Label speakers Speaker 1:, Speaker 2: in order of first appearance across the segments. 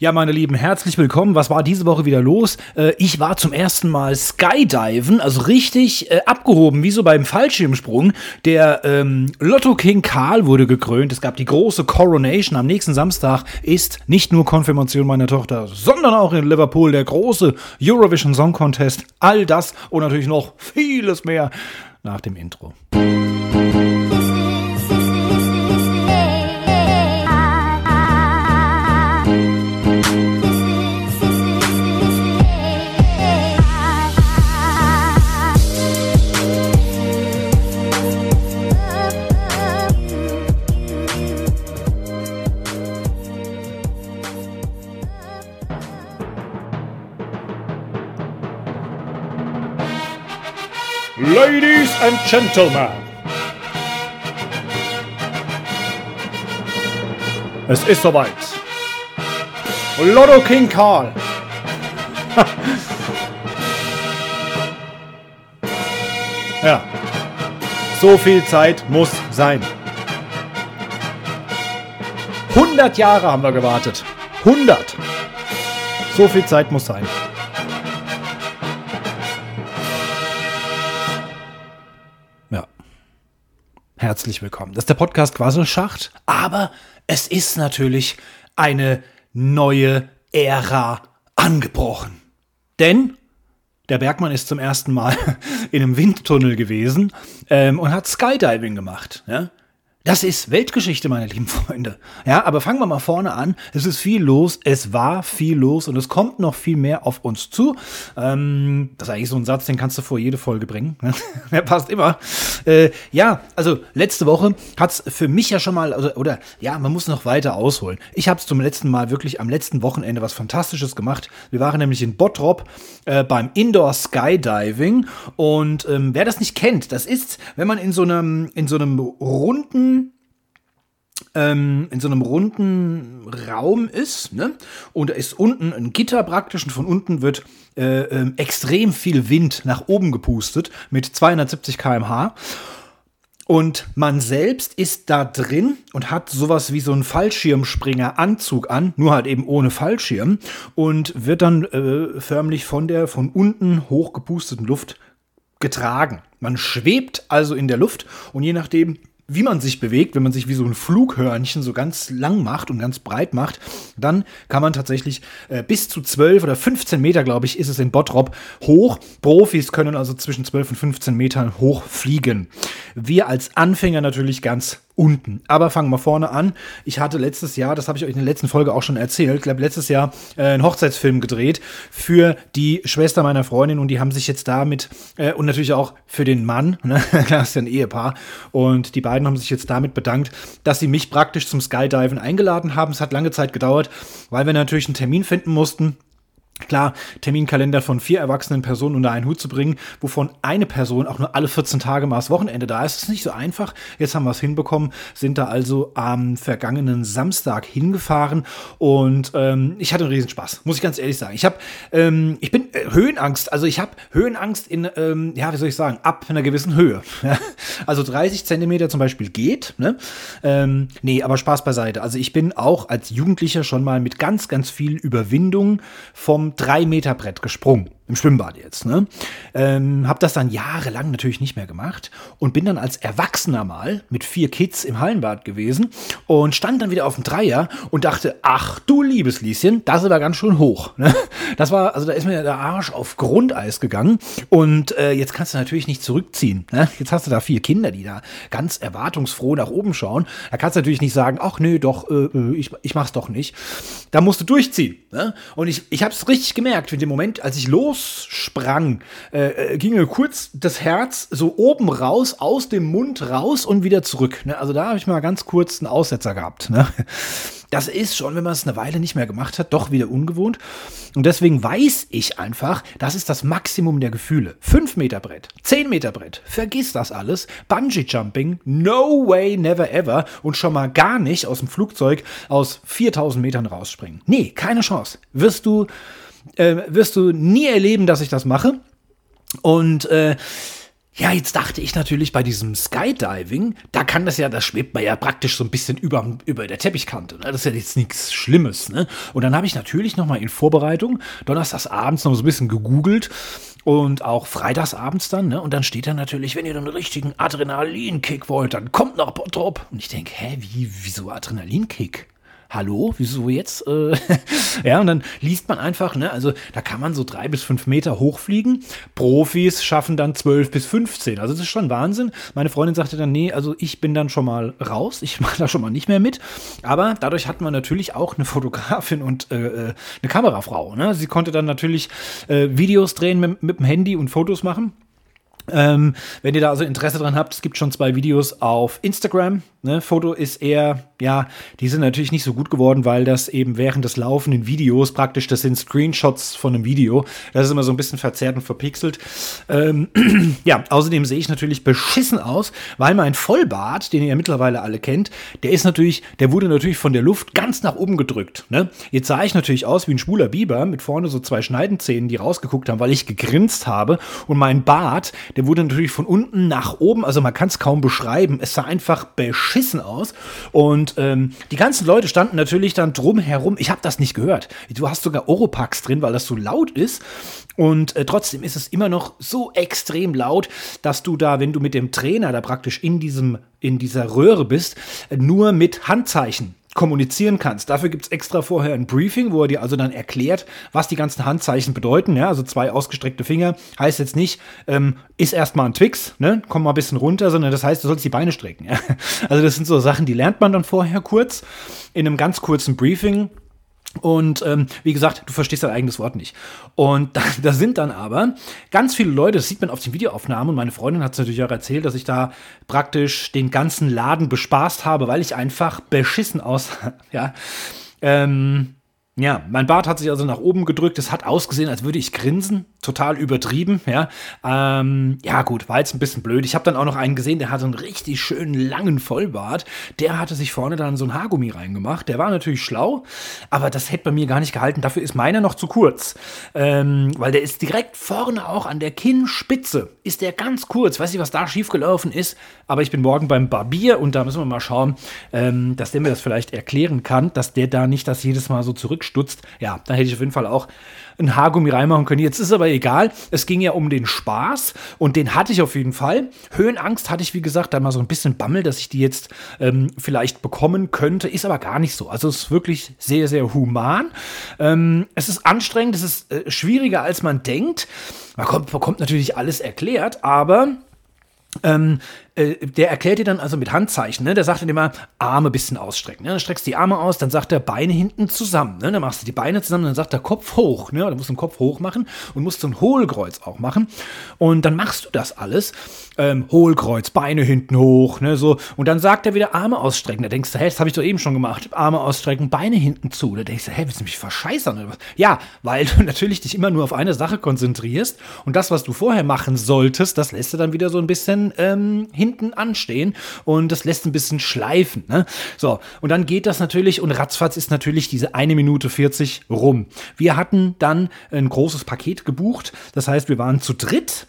Speaker 1: Ja, meine Lieben, herzlich willkommen. Was war diese Woche wieder los? Äh, ich war zum ersten Mal Skydiven, also richtig äh, abgehoben, wie so beim Fallschirmsprung. Der ähm, Lotto King Karl wurde gekrönt. Es gab die große Coronation. Am nächsten Samstag ist nicht nur Konfirmation meiner Tochter, sondern auch in Liverpool der große Eurovision Song Contest. All das und natürlich noch vieles mehr nach dem Intro. Ladies and Gentlemen. Es ist soweit. Lotto King Karl. ja. So viel Zeit muss sein. 100 Jahre haben wir gewartet. 100. So viel Zeit muss sein. Herzlich willkommen. Das ist der Podcast Quasselschacht, aber es ist natürlich eine neue Ära angebrochen. Denn der Bergmann ist zum ersten Mal in einem Windtunnel gewesen ähm, und hat Skydiving gemacht. Ja? Das ist Weltgeschichte, meine lieben Freunde. Ja, aber fangen wir mal vorne an. Es ist viel los, es war viel los und es kommt noch viel mehr auf uns zu. Ähm, das ist eigentlich so ein Satz, den kannst du vor jede Folge bringen. Der passt immer. Äh, ja, also letzte Woche hat es für mich ja schon mal, oder, oder ja, man muss noch weiter ausholen. Ich habe es zum letzten Mal wirklich am letzten Wochenende was Fantastisches gemacht. Wir waren nämlich in Bottrop äh, beim Indoor Skydiving und ähm, wer das nicht kennt, das ist, wenn man in so einem, in so einem runden ähm, in so einem runden Raum ist, ne? Und da ist unten ein Gitter praktisch und von unten wird äh, äh, extrem viel Wind nach oben gepustet mit 270 km/h. Und man selbst ist da drin und hat sowas wie so einen Fallschirmspringer-Anzug an, nur halt eben ohne Fallschirm und wird dann äh, förmlich von der von unten hochgepusteten Luft getragen. Man schwebt also in der Luft und je nachdem, wie man sich bewegt, wenn man sich wie so ein Flughörnchen so ganz lang macht und ganz breit macht, dann kann man tatsächlich äh, bis zu 12 oder 15 Meter, glaube ich, ist es in Bottrop hoch. Profis können also zwischen 12 und 15 Metern hoch fliegen. Wir als Anfänger natürlich ganz unten. Aber fangen wir vorne an. Ich hatte letztes Jahr, das habe ich euch in der letzten Folge auch schon erzählt, ich glaube letztes Jahr äh, einen Hochzeitsfilm gedreht für die Schwester meiner Freundin und die haben sich jetzt damit äh, und natürlich auch für den Mann, ne? klar ist ja ein Ehepaar und die beiden haben sich jetzt damit bedankt, dass sie mich praktisch zum Skydiven eingeladen haben. Es hat lange Zeit gedauert, weil wir natürlich einen Termin finden mussten Klar, Terminkalender von vier erwachsenen Personen unter einen Hut zu bringen, wovon eine Person auch nur alle 14 Tage mal das Wochenende da ist, ist nicht so einfach. Jetzt haben wir es hinbekommen, sind da also am vergangenen Samstag hingefahren und ähm, ich hatte einen Riesenspaß, muss ich ganz ehrlich sagen. Ich habe, ähm, ich bin äh, Höhenangst, also ich habe Höhenangst in, ähm, ja, wie soll ich sagen, ab einer gewissen Höhe. also 30 Zentimeter zum Beispiel geht, ne? Ähm, nee, aber Spaß beiseite. Also ich bin auch als Jugendlicher schon mal mit ganz, ganz viel Überwindung vom 3-Meter-Brett gesprungen. Im Schwimmbad jetzt, ne? Ähm, hab das dann jahrelang natürlich nicht mehr gemacht und bin dann als Erwachsener mal mit vier Kids im Hallenbad gewesen und stand dann wieder auf dem Dreier und dachte, ach du liebes Lieschen, das ist aber ganz schön hoch. Ne? Das war, also da ist mir der Arsch auf Grundeis gegangen und äh, jetzt kannst du natürlich nicht zurückziehen. Ne? Jetzt hast du da vier Kinder, die da ganz erwartungsfroh nach oben schauen. Da kannst du natürlich nicht sagen, ach nö, doch, äh, äh ich, ich mach's doch nicht. Da musst du durchziehen. Ne? Und ich, ich hab's richtig gemerkt, in dem Moment, als ich los raussprang, äh, äh, ging mir kurz das Herz so oben raus, aus dem Mund raus und wieder zurück. Ne? Also da habe ich mal ganz kurz einen Aussetzer gehabt. Ne? Das ist schon, wenn man es eine Weile nicht mehr gemacht hat, doch wieder ungewohnt. Und deswegen weiß ich einfach, das ist das Maximum der Gefühle. 5 Meter Brett, 10 Meter Brett, vergiss das alles. Bungee Jumping, no way, never ever. Und schon mal gar nicht aus dem Flugzeug aus 4000 Metern rausspringen. Nee, keine Chance. Wirst du äh, wirst du nie erleben, dass ich das mache. Und äh, Ja, jetzt dachte ich natürlich bei diesem Skydiving, da kann das ja, das schwebt man ja praktisch so ein bisschen über, über der Teppichkante. Ne? Das ist ja jetzt nichts Schlimmes. Ne? Und dann habe ich natürlich nochmal in Vorbereitung donnerstags abends noch so ein bisschen gegoogelt und auch freitagsabends dann. Ne? Und dann steht da natürlich, wenn ihr einen richtigen Adrenalinkick wollt, dann kommt nach Bottrop. Und ich denke, hä, wie, wieso Adrenalinkick? Hallo, wieso jetzt? Äh, ja, und dann liest man einfach, ne, also da kann man so drei bis fünf Meter hochfliegen. Profis schaffen dann zwölf bis 15. Also das ist schon Wahnsinn. Meine Freundin sagte dann, nee, also ich bin dann schon mal raus, ich mache da schon mal nicht mehr mit. Aber dadurch hatten wir natürlich auch eine Fotografin und äh, äh, eine Kamerafrau. Ne? Sie konnte dann natürlich äh, Videos drehen mit, mit dem Handy und Fotos machen. Ähm, wenn ihr da also Interesse dran habt, es gibt schon zwei Videos auf Instagram. Ne? Foto ist eher, ja, die sind natürlich nicht so gut geworden, weil das eben während des laufenden Videos praktisch, das sind Screenshots von einem Video. Das ist immer so ein bisschen verzerrt und verpixelt. Ähm, ja, außerdem sehe ich natürlich beschissen aus, weil mein Vollbart, den ihr mittlerweile alle kennt, der ist natürlich, der wurde natürlich von der Luft ganz nach oben gedrückt. Ne? Jetzt sah ich natürlich aus wie ein schwuler Biber mit vorne so zwei Schneidenzähnen, die rausgeguckt haben, weil ich gegrinst habe und mein Bart, der wurde natürlich von unten nach oben, also man kann es kaum beschreiben. Es sah einfach beschissen aus. Und ähm, die ganzen Leute standen natürlich dann drumherum. Ich habe das nicht gehört. Du hast sogar Oropax drin, weil das so laut ist. Und äh, trotzdem ist es immer noch so extrem laut, dass du da, wenn du mit dem Trainer da praktisch in diesem in dieser Röhre bist, nur mit Handzeichen kommunizieren kannst. Dafür gibt es extra vorher ein Briefing, wo er dir also dann erklärt, was die ganzen Handzeichen bedeuten. Ja, also zwei ausgestreckte Finger heißt jetzt nicht, ähm, ist erstmal ein Twix, ne? komm mal ein bisschen runter, sondern das heißt, du sollst die Beine strecken. Ja? Also das sind so Sachen, die lernt man dann vorher kurz in einem ganz kurzen Briefing und ähm, wie gesagt, du verstehst dein eigenes Wort nicht. Und da, da, sind dann aber ganz viele Leute, das sieht man auf den Videoaufnahmen, und meine Freundin hat es natürlich auch erzählt, dass ich da praktisch den ganzen Laden bespaßt habe, weil ich einfach beschissen aus, ja. Ähm, ja, mein Bart hat sich also nach oben gedrückt. Es hat ausgesehen, als würde ich grinsen. Total übertrieben, ja. Ähm, ja, gut, war jetzt ein bisschen blöd. Ich habe dann auch noch einen gesehen, der hatte einen richtig schönen langen Vollbart. Der hatte sich vorne dann so ein Haargummi reingemacht. Der war natürlich schlau, aber das hätte bei mir gar nicht gehalten. Dafür ist meiner noch zu kurz. Ähm, weil der ist direkt vorne auch an der Kinnspitze. Ist der ganz kurz. Weiß nicht, was da schiefgelaufen ist, aber ich bin morgen beim Barbier und da müssen wir mal schauen, ähm, dass der mir das vielleicht erklären kann, dass der da nicht das jedes Mal so zurück stutzt, ja, da hätte ich auf jeden Fall auch ein Haargummi reinmachen können. Jetzt ist aber egal. Es ging ja um den Spaß und den hatte ich auf jeden Fall. Höhenangst hatte ich, wie gesagt, da mal so ein bisschen Bammel, dass ich die jetzt ähm, vielleicht bekommen könnte. Ist aber gar nicht so. Also es ist wirklich sehr, sehr human. Ähm, es ist anstrengend, es ist äh, schwieriger, als man denkt. Man kommt, bekommt natürlich alles erklärt, aber ähm, äh, der erklärt dir dann also mit Handzeichen, ne? der sagt dann immer Arme ein bisschen ausstrecken. Ne? Dann streckst du die Arme aus, dann sagt er Beine hinten zusammen. Ne? Dann machst du die Beine zusammen, dann sagt er Kopf hoch. Ne? Dann musst du den Kopf hoch machen und musst so ein Hohlkreuz auch machen. Und dann machst du das alles. Ähm, Hohlkreuz, Beine hinten hoch, ne? so. Und dann sagt er wieder Arme ausstrecken. Da denkst du, hä, das habe ich doch eben schon gemacht. Arme ausstrecken, Beine hinten zu. Da denkst du, hä, willst du mich verscheißern oder was? Ja, weil du natürlich dich immer nur auf eine Sache konzentrierst und das, was du vorher machen solltest, das lässt du dann wieder so ein bisschen ähm, hin hinten anstehen und das lässt ein bisschen schleifen. Ne? So, und dann geht das natürlich und ratzfatz ist natürlich diese eine Minute 40 rum. Wir hatten dann ein großes Paket gebucht, das heißt, wir waren zu dritt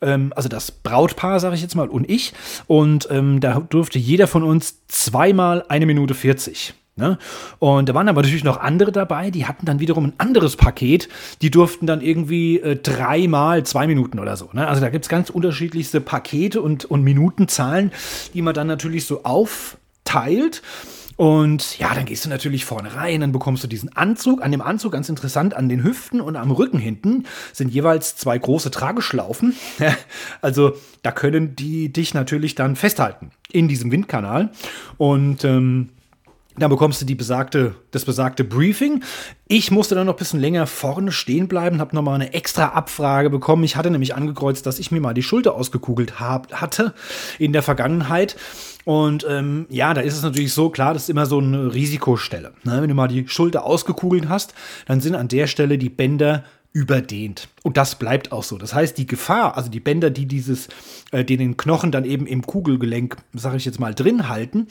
Speaker 1: ähm, also das Brautpaar, sage ich jetzt mal, und ich. Und ähm, da durfte jeder von uns zweimal eine Minute 40. Ne? Und da waren aber natürlich noch andere dabei, die hatten dann wiederum ein anderes Paket, die durften dann irgendwie äh, dreimal zwei Minuten oder so. Ne? Also da gibt es ganz unterschiedlichste Pakete und, und Minutenzahlen, die man dann natürlich so aufteilt. Und ja, dann gehst du natürlich vorne rein, dann bekommst du diesen Anzug. An dem Anzug, ganz interessant, an den Hüften und am Rücken hinten sind jeweils zwei große Trageschlaufen. also da können die dich natürlich dann festhalten in diesem Windkanal. Und ähm, dann bekommst du die besagte, das besagte Briefing. Ich musste dann noch ein bisschen länger vorne stehen bleiben, habe nochmal eine extra Abfrage bekommen. Ich hatte nämlich angekreuzt, dass ich mir mal die Schulter ausgekugelt hab, hatte in der Vergangenheit. Und ähm, ja, da ist es natürlich so, klar, das ist immer so eine Risikostelle. Ne? Wenn du mal die Schulter ausgekugelt hast, dann sind an der Stelle die Bänder überdehnt. Und das bleibt auch so. Das heißt, die Gefahr, also die Bänder, die dieses, äh, die den Knochen dann eben im Kugelgelenk, sage ich jetzt mal, drin halten.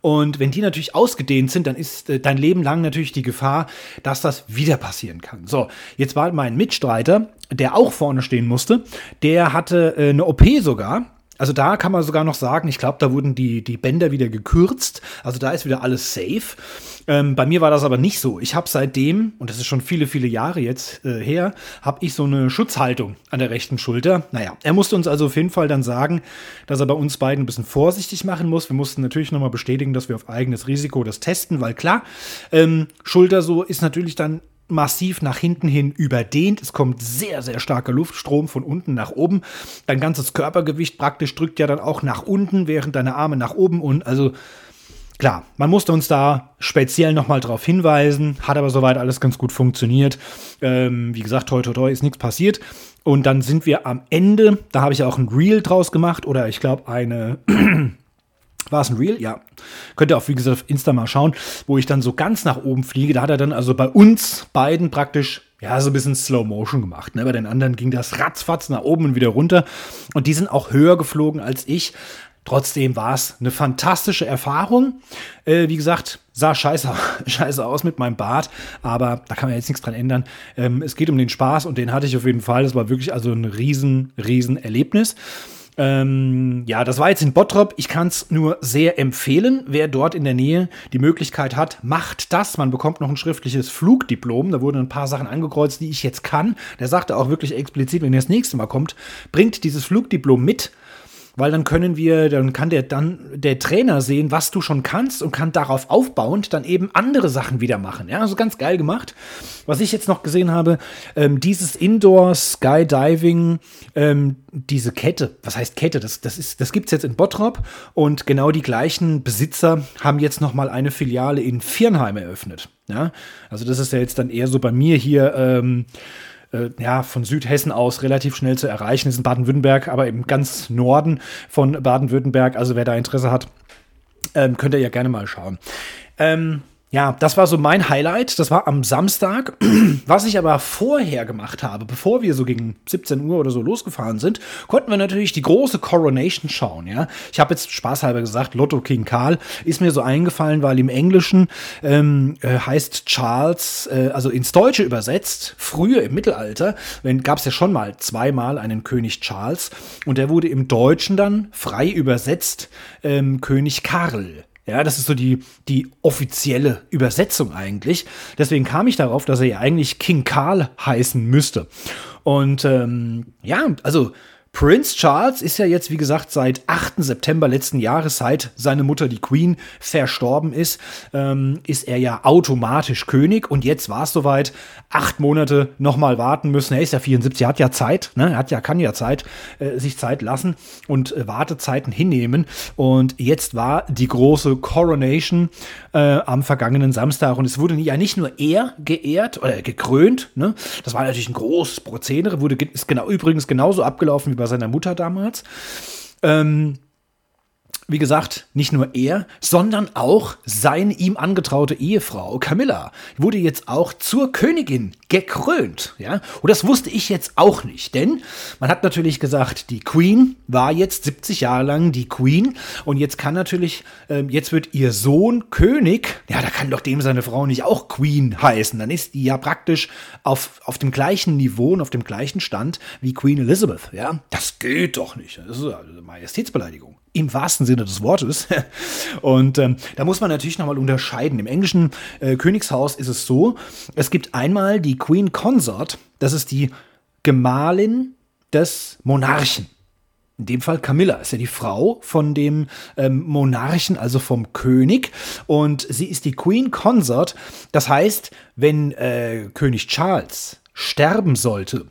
Speaker 1: Und wenn die natürlich ausgedehnt sind, dann ist äh, dein Leben lang natürlich die Gefahr, dass das wieder passieren kann. So, jetzt war mein Mitstreiter, der auch vorne stehen musste, der hatte äh, eine OP sogar also da kann man sogar noch sagen, ich glaube, da wurden die, die Bänder wieder gekürzt. Also da ist wieder alles safe. Ähm, bei mir war das aber nicht so. Ich habe seitdem, und das ist schon viele, viele Jahre jetzt äh, her, habe ich so eine Schutzhaltung an der rechten Schulter. Naja, er musste uns also auf jeden Fall dann sagen, dass er bei uns beiden ein bisschen vorsichtig machen muss. Wir mussten natürlich nochmal bestätigen, dass wir auf eigenes Risiko das testen, weil klar, ähm, Schulter so ist natürlich dann massiv nach hinten hin überdehnt. Es kommt sehr, sehr starker Luftstrom von unten nach oben. Dein ganzes Körpergewicht praktisch drückt ja dann auch nach unten, während deine Arme nach oben und also klar, man musste uns da speziell nochmal darauf hinweisen, hat aber soweit alles ganz gut funktioniert. Ähm, wie gesagt, toi toi toi ist nichts passiert. Und dann sind wir am Ende, da habe ich auch ein Reel draus gemacht oder ich glaube eine War es ein Real? Ja. Könnt ihr auch, wie gesagt, auf Insta mal schauen, wo ich dann so ganz nach oben fliege. Da hat er dann also bei uns beiden praktisch, ja, so ein bisschen Slow Motion gemacht. Ne? Bei den anderen ging das ratzfatz nach oben und wieder runter. Und die sind auch höher geflogen als ich. Trotzdem war es eine fantastische Erfahrung. Äh, wie gesagt, sah scheiße, scheiße aus mit meinem Bart, aber da kann man jetzt nichts dran ändern. Ähm, es geht um den Spaß und den hatte ich auf jeden Fall. Das war wirklich also ein riesen, riesen Erlebnis. Ähm, ja, das war jetzt in Bottrop. Ich kann es nur sehr empfehlen. Wer dort in der Nähe die Möglichkeit hat, macht das. Man bekommt noch ein schriftliches Flugdiplom. Da wurden ein paar Sachen angekreuzt, die ich jetzt kann. Der sagte auch wirklich explizit, wenn ihr das nächste Mal kommt, bringt dieses Flugdiplom mit weil dann können wir, dann kann der dann der Trainer sehen, was du schon kannst und kann darauf aufbauend dann eben andere Sachen wieder machen. Ja, also ganz geil gemacht. Was ich jetzt noch gesehen habe, ähm, dieses Indoor Skydiving, ähm, diese Kette, was heißt Kette? Das, das, ist, das gibt es jetzt in Bottrop und genau die gleichen Besitzer haben jetzt noch mal eine Filiale in Viernheim eröffnet. Ja, also das ist ja jetzt dann eher so bei mir hier. Ähm, äh, ja, von Südhessen aus relativ schnell zu erreichen. Ist in Baden-Württemberg, aber im ganz Norden von Baden-Württemberg. Also wer da Interesse hat, ähm, könnt ihr ja gerne mal schauen. Ähm, ja, das war so mein Highlight. Das war am Samstag. Was ich aber vorher gemacht habe, bevor wir so gegen 17 Uhr oder so losgefahren sind, konnten wir natürlich die große Coronation schauen. Ja, ich habe jetzt spaßhalber gesagt, Lotto King Karl ist mir so eingefallen, weil im Englischen ähm, äh, heißt Charles, äh, also ins Deutsche übersetzt. Früher im Mittelalter gab es ja schon mal zweimal einen König Charles und der wurde im Deutschen dann frei übersetzt ähm, König Karl. Ja, das ist so die, die offizielle Übersetzung eigentlich. Deswegen kam ich darauf, dass er ja eigentlich King Karl heißen müsste. Und ähm, ja, also Prince Charles ist ja jetzt, wie gesagt, seit 8. September letzten Jahres, seit seine Mutter, die Queen, verstorben ist, ähm, ist er ja automatisch König. Und jetzt war es soweit, acht Monate nochmal warten müssen. Er ist ja 74, er hat ja Zeit, ne? er hat ja, kann ja Zeit, äh, sich Zeit lassen und äh, Wartezeiten hinnehmen. Und jetzt war die große Coronation äh, am vergangenen Samstag. Und es wurde ja nicht nur er geehrt oder gekrönt, ne? das war natürlich ein großes Prozedere, wurde, ist genau, übrigens genauso abgelaufen wie bei seiner Mutter damals. Ähm, wie gesagt, nicht nur er, sondern auch seine ihm angetraute Ehefrau Camilla wurde jetzt auch zur Königin gekrönt. Ja? Und das wusste ich jetzt auch nicht, denn man hat natürlich gesagt, die Queen war jetzt 70 Jahre lang die Queen und jetzt kann natürlich, äh, jetzt wird ihr Sohn König. Ja, da kann doch dem seine Frau nicht auch Queen heißen. Dann ist die ja praktisch auf, auf dem gleichen Niveau und auf dem gleichen Stand wie Queen Elizabeth. Ja, das geht doch nicht. Das ist eine Majestätsbeleidigung im wahrsten Sinne des Wortes. Und ähm, da muss man natürlich nochmal unterscheiden. Im englischen äh, Königshaus ist es so, es gibt einmal die Queen Consort, das ist die Gemahlin des Monarchen. In dem Fall Camilla ist ja die Frau von dem ähm, Monarchen, also vom König. Und sie ist die Queen Consort. Das heißt, wenn äh, König Charles sterben sollte,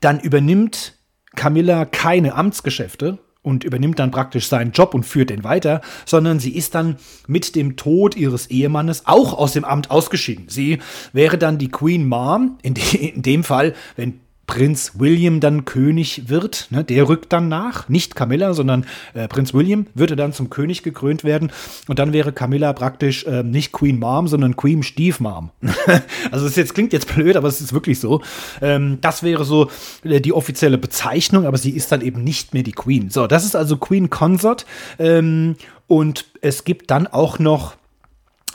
Speaker 1: dann übernimmt Camilla keine Amtsgeschäfte, und übernimmt dann praktisch seinen Job und führt den weiter, sondern sie ist dann mit dem Tod ihres Ehemannes auch aus dem Amt ausgeschieden. Sie wäre dann die Queen Mom, in, de in dem Fall, wenn Prinz William dann König wird. Ne? Der rückt dann nach, nicht Camilla, sondern äh, Prinz William würde dann zum König gekrönt werden. Und dann wäre Camilla praktisch äh, nicht Queen Mom, sondern Queen Stiefmom. also das jetzt, klingt jetzt blöd, aber es ist wirklich so. Ähm, das wäre so äh, die offizielle Bezeichnung, aber sie ist dann eben nicht mehr die Queen. So, das ist also Queen Consort. Ähm, und es gibt dann auch noch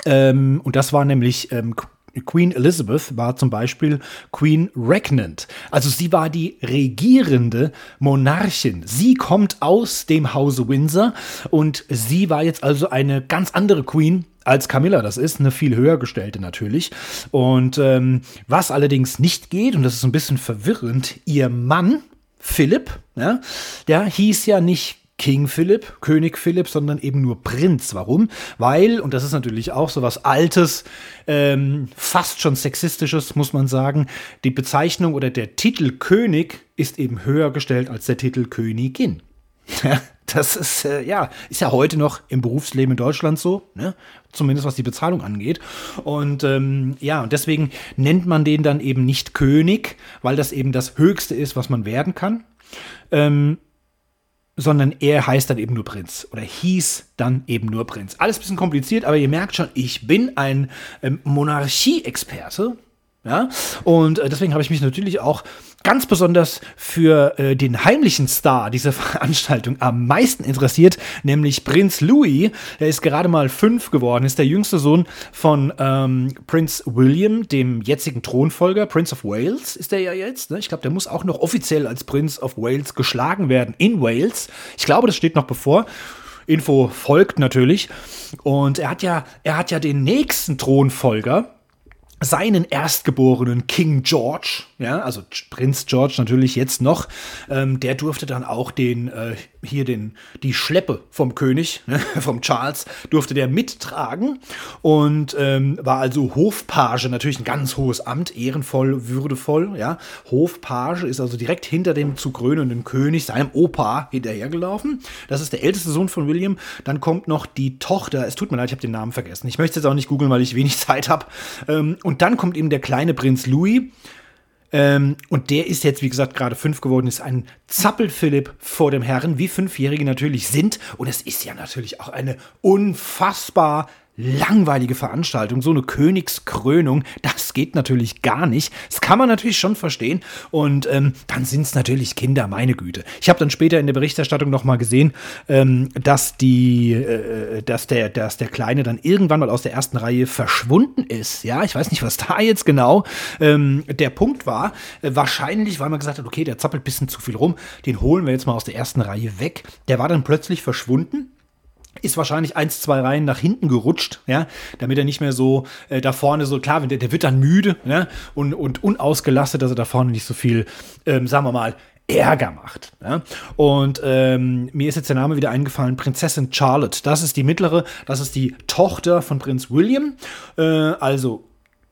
Speaker 1: ähm, und das war nämlich ähm, Queen Elizabeth war zum Beispiel Queen Regnant. Also sie war die regierende Monarchin. Sie kommt aus dem Hause Windsor und sie war jetzt also eine ganz andere Queen als Camilla das ist, eine viel höher gestellte natürlich. Und ähm, was allerdings nicht geht, und das ist ein bisschen verwirrend, ihr Mann, Philipp, ja, der hieß ja nicht King Philipp, König Philipp, sondern eben nur Prinz. Warum? Weil, und das ist natürlich auch so was Altes, ähm, fast schon Sexistisches, muss man sagen, die Bezeichnung oder der Titel König ist eben höher gestellt als der Titel Königin. das ist, äh, ja, ist ja heute noch im Berufsleben in Deutschland so, ne? zumindest was die Bezahlung angeht. Und ähm, ja, und deswegen nennt man den dann eben nicht König, weil das eben das Höchste ist, was man werden kann. Ähm, sondern er heißt dann eben nur Prinz oder hieß dann eben nur Prinz. Alles ein bisschen kompliziert, aber ihr merkt schon, ich bin ein ähm, Monarchie-Experte. Ja? Und äh, deswegen habe ich mich natürlich auch ganz besonders für äh, den heimlichen Star dieser Veranstaltung am meisten interessiert, nämlich Prinz Louis. Der ist gerade mal fünf geworden, ist der jüngste Sohn von ähm, Prinz William, dem jetzigen Thronfolger. Prince of Wales ist der ja jetzt. Ne? Ich glaube, der muss auch noch offiziell als Prince of Wales geschlagen werden in Wales. Ich glaube, das steht noch bevor. Info folgt natürlich. Und er hat ja, er hat ja den nächsten Thronfolger seinen Erstgeborenen King George, ja, also Prinz George natürlich jetzt noch, ähm, der durfte dann auch den äh, hier den die Schleppe vom König, ne, vom Charles, durfte der mittragen und ähm, war also Hofpage, natürlich ein ganz hohes Amt, ehrenvoll, würdevoll, ja. Hofpage ist also direkt hinter dem zu krönenden König, seinem Opa, hinterhergelaufen. Das ist der älteste Sohn von William. Dann kommt noch die Tochter. Es tut mir leid, ich habe den Namen vergessen. Ich möchte jetzt auch nicht googeln, weil ich wenig Zeit habe. Ähm, und dann kommt eben der kleine Prinz Louis. Ähm, und der ist jetzt, wie gesagt, gerade fünf geworden, ist ein Zappel-Philipp vor dem Herren, wie Fünfjährige natürlich sind. Und es ist ja natürlich auch eine unfassbar langweilige Veranstaltung, so eine Königskrönung, das geht natürlich gar nicht. Das kann man natürlich schon verstehen. Und ähm, dann sind es natürlich Kinder, meine Güte. Ich habe dann später in der Berichterstattung nochmal gesehen, ähm, dass die, äh, dass der, dass der Kleine dann irgendwann mal aus der ersten Reihe verschwunden ist. Ja, ich weiß nicht, was da jetzt genau ähm, der Punkt war. Äh, wahrscheinlich, weil man gesagt hat, okay, der zappelt ein bisschen zu viel rum, den holen wir jetzt mal aus der ersten Reihe weg. Der war dann plötzlich verschwunden ist wahrscheinlich eins, zwei Reihen nach hinten gerutscht, ja, damit er nicht mehr so äh, da vorne so, klar, der, der wird dann müde, ja, und, und unausgelastet, dass er da vorne nicht so viel, ähm, sagen wir mal, Ärger macht. Ja? Und ähm, mir ist jetzt der Name wieder eingefallen, Prinzessin Charlotte. Das ist die mittlere, das ist die Tochter von Prinz William. Äh, also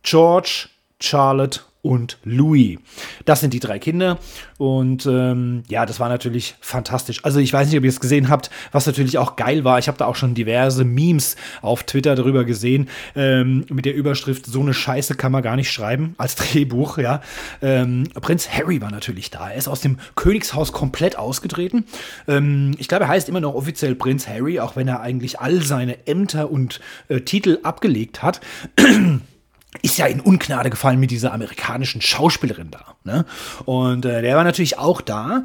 Speaker 1: George, Charlotte und Louis. Das sind die drei Kinder. Und ähm, ja, das war natürlich fantastisch. Also ich weiß nicht, ob ihr es gesehen habt, was natürlich auch geil war. Ich habe da auch schon diverse Memes auf Twitter darüber gesehen, ähm, mit der Überschrift, so eine Scheiße kann man gar nicht schreiben als Drehbuch, ja. Ähm, Prinz Harry war natürlich da. Er ist aus dem Königshaus komplett ausgetreten. Ähm, ich glaube, er heißt immer noch offiziell Prinz Harry, auch wenn er eigentlich all seine Ämter und äh, Titel abgelegt hat. ist ja in Ungnade gefallen mit dieser amerikanischen Schauspielerin da. Ne? Und äh, der war natürlich auch da.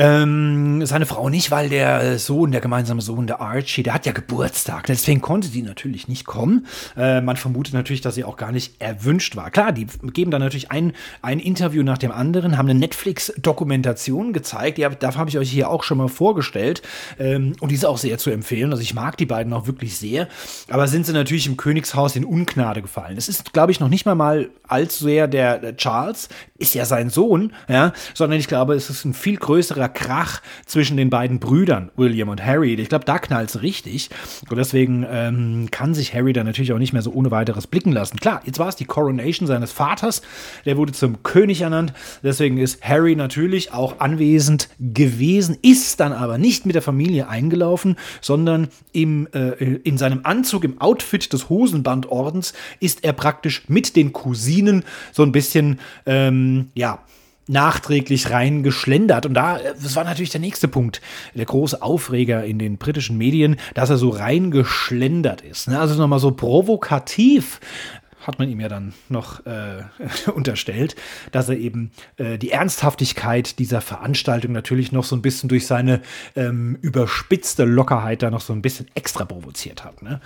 Speaker 1: Ähm, seine Frau nicht, weil der Sohn, der gemeinsame Sohn, der Archie, der hat ja Geburtstag. Deswegen konnte die natürlich nicht kommen. Äh, man vermutet natürlich, dass sie auch gar nicht erwünscht war. Klar, die geben dann natürlich ein, ein Interview nach dem anderen, haben eine Netflix-Dokumentation gezeigt. Ja, dafür habe ich euch hier auch schon mal vorgestellt. Ähm, und die ist auch sehr zu empfehlen. Also ich mag die beiden auch wirklich sehr. Aber sind sie natürlich im Königshaus in Ungnade gefallen. Es ist, glaube ich, noch nicht mal mal allzu sehr der, der Charles, ist ja sein Sohn, ja, sondern ich glaube, es ist ein viel größerer Krach zwischen den beiden Brüdern, William und Harry. Ich glaube, da knallt es richtig. Und deswegen ähm, kann sich Harry dann natürlich auch nicht mehr so ohne weiteres blicken lassen. Klar, jetzt war es die Coronation seines Vaters. Der wurde zum König ernannt. Deswegen ist Harry natürlich auch anwesend gewesen, ist dann aber nicht mit der Familie eingelaufen, sondern im, äh, in seinem Anzug, im Outfit des Hosenbandordens, ist er praktisch mit den Cousinen so ein bisschen, ähm, ja, nachträglich reingeschlendert. Und da, das war natürlich der nächste Punkt, der große Aufreger in den britischen Medien, dass er so reingeschlendert ist. Ne? Also nochmal so provokativ hat man ihm ja dann noch äh, unterstellt, dass er eben äh, die Ernsthaftigkeit dieser Veranstaltung natürlich noch so ein bisschen durch seine ähm, überspitzte Lockerheit da noch so ein bisschen extra provoziert hat. Ne?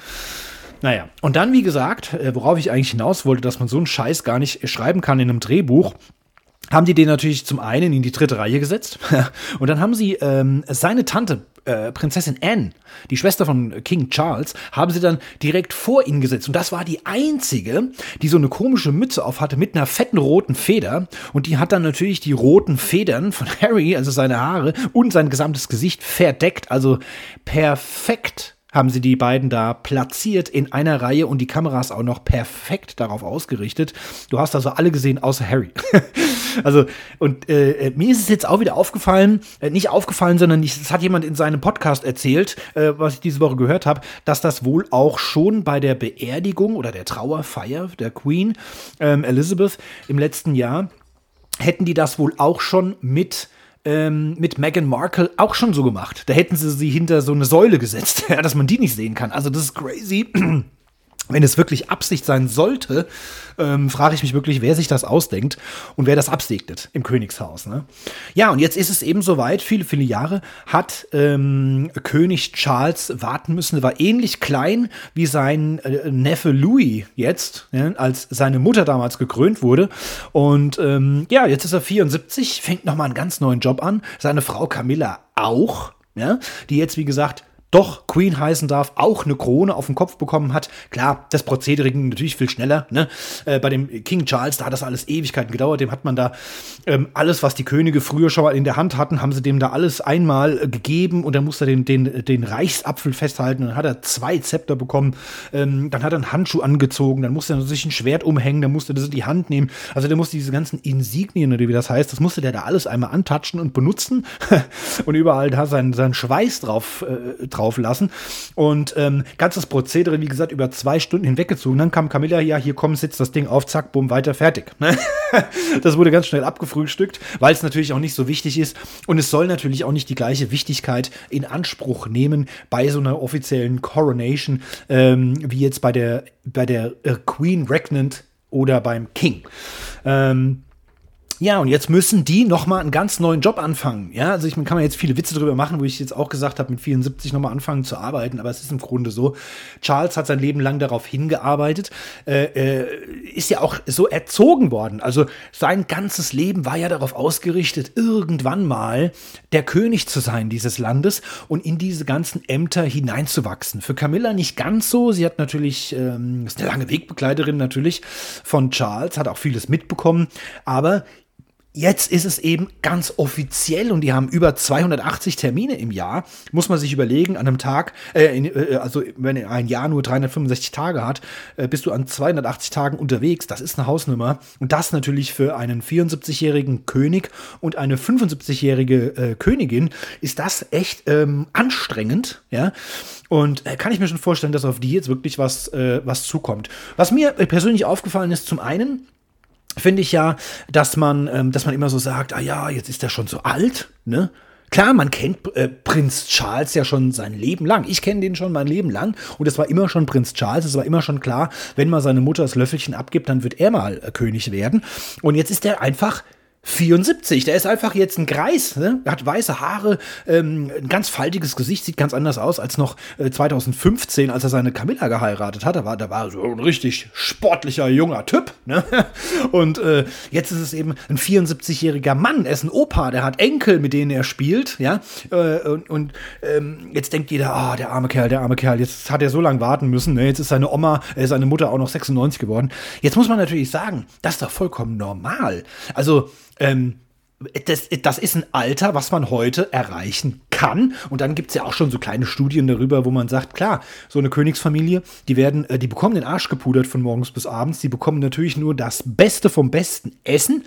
Speaker 1: Naja, und dann, wie gesagt, äh, worauf ich eigentlich hinaus wollte, dass man so einen Scheiß gar nicht schreiben kann in einem Drehbuch, haben die den natürlich zum einen in die dritte Reihe gesetzt und dann haben sie ähm, seine Tante äh, Prinzessin Anne, die Schwester von King Charles, haben sie dann direkt vor ihn gesetzt. Und das war die einzige, die so eine komische Mütze auf hatte mit einer fetten roten Feder. Und die hat dann natürlich die roten Federn von Harry, also seine Haare und sein gesamtes Gesicht verdeckt. Also perfekt haben sie die beiden da platziert in einer Reihe und die Kameras auch noch perfekt darauf ausgerichtet. Du hast also alle gesehen, außer Harry. also, und äh, mir ist es jetzt auch wieder aufgefallen, äh, nicht aufgefallen, sondern es hat jemand in seinem Podcast erzählt, äh, was ich diese Woche gehört habe, dass das wohl auch schon bei der Beerdigung oder der Trauerfeier der Queen ähm, Elizabeth im letzten Jahr hätten die das wohl auch schon mit ähm, mit Meghan Markle auch schon so gemacht. Da hätten sie sie hinter so eine Säule gesetzt, dass man die nicht sehen kann. Also das ist crazy. Wenn es wirklich Absicht sein sollte, ähm, frage ich mich wirklich, wer sich das ausdenkt und wer das absegnet im Königshaus. Ne? Ja, und jetzt ist es eben soweit, viele, viele Jahre hat ähm, König Charles warten müssen. Er war ähnlich klein wie sein äh, Neffe Louis jetzt, ja, als seine Mutter damals gekrönt wurde. Und ähm, ja, jetzt ist er 74, fängt nochmal einen ganz neuen Job an. Seine Frau Camilla auch, ja, die jetzt, wie gesagt, doch Queen heißen darf, auch eine Krone auf den Kopf bekommen hat. Klar, das Prozedere ging natürlich viel schneller. Ne? Äh, bei dem King Charles, da hat das alles Ewigkeiten gedauert. Dem hat man da ähm, alles, was die Könige früher schon mal in der Hand hatten, haben sie dem da alles einmal äh, gegeben und dann musste er den, den, den Reichsapfel festhalten. Dann hat er zwei Zepter bekommen. Ähm, dann hat er einen Handschuh angezogen. Dann musste er sich ein Schwert umhängen. Dann musste er das in die Hand nehmen. Also der musste diese ganzen Insignien oder wie das heißt, das musste der da alles einmal antatschen und benutzen und überall da seinen, seinen Schweiß drauf, äh, drauf drauf lassen. Und ähm, ganzes Prozedere, wie gesagt, über zwei Stunden hinweggezogen. Dann kam Camilla, ja, hier komm, sitzt das Ding auf, zack, bumm, weiter, fertig. Das wurde ganz schnell abgefrühstückt, weil es natürlich auch nicht so wichtig ist. Und es soll natürlich auch nicht die gleiche Wichtigkeit in Anspruch nehmen bei so einer offiziellen Coronation, ähm, wie jetzt bei der, bei der äh, Queen Regnant oder beim King. Ähm, ja, und jetzt müssen die nochmal einen ganz neuen Job anfangen. Ja, also ich kann man jetzt viele Witze drüber machen, wo ich jetzt auch gesagt habe, mit 74 nochmal anfangen zu arbeiten, aber es ist im Grunde so. Charles hat sein Leben lang darauf hingearbeitet, äh, äh, ist ja auch so erzogen worden. Also sein ganzes Leben war ja darauf ausgerichtet, irgendwann mal der König zu sein dieses Landes und in diese ganzen Ämter hineinzuwachsen. Für Camilla nicht ganz so. Sie hat natürlich, ähm, ist eine lange Wegbegleiterin natürlich von Charles, hat auch vieles mitbekommen, aber Jetzt ist es eben ganz offiziell und die haben über 280 Termine im Jahr. Muss man sich überlegen, an einem Tag, äh, in, äh, also wenn ein Jahr nur 365 Tage hat, äh, bist du an 280 Tagen unterwegs. Das ist eine Hausnummer. Und das natürlich für einen 74-jährigen König und eine 75-jährige äh, Königin ist das echt ähm, anstrengend, ja. Und äh, kann ich mir schon vorstellen, dass auf die jetzt wirklich was, äh, was zukommt. Was mir persönlich aufgefallen ist, zum einen, finde ich ja, dass man, ähm, dass man immer so sagt, ah ja, jetzt ist er schon so alt, ne? Klar, man kennt äh, Prinz Charles ja schon sein Leben lang. Ich kenne den schon mein Leben lang und es war immer schon Prinz Charles. Es war immer schon klar, wenn mal seine Mutter das Löffelchen abgibt, dann wird er mal äh, König werden. Und jetzt ist er einfach 74, der ist einfach jetzt ein Greis, ne? Hat weiße Haare, ähm, ein ganz faltiges Gesicht, sieht ganz anders aus als noch äh, 2015, als er seine Camilla geheiratet hat. Da war, da war so ein richtig sportlicher junger Typ, ne? Und äh, jetzt ist es eben ein 74-jähriger Mann, er ist ein Opa, der hat Enkel, mit denen er spielt, ja? Äh, und und ähm, jetzt denkt jeder, ah, oh, der arme Kerl, der arme Kerl, jetzt hat er so lange warten müssen, ne? Jetzt ist seine Oma, äh, seine Mutter auch noch 96 geworden. Jetzt muss man natürlich sagen, das ist doch vollkommen normal. Also, ähm, das, das ist ein Alter, was man heute erreichen kann. Und dann gibt es ja auch schon so kleine Studien darüber, wo man sagt, klar, so eine Königsfamilie, die werden, äh, die bekommen den Arsch gepudert von morgens bis abends. Die bekommen natürlich nur das Beste vom besten Essen.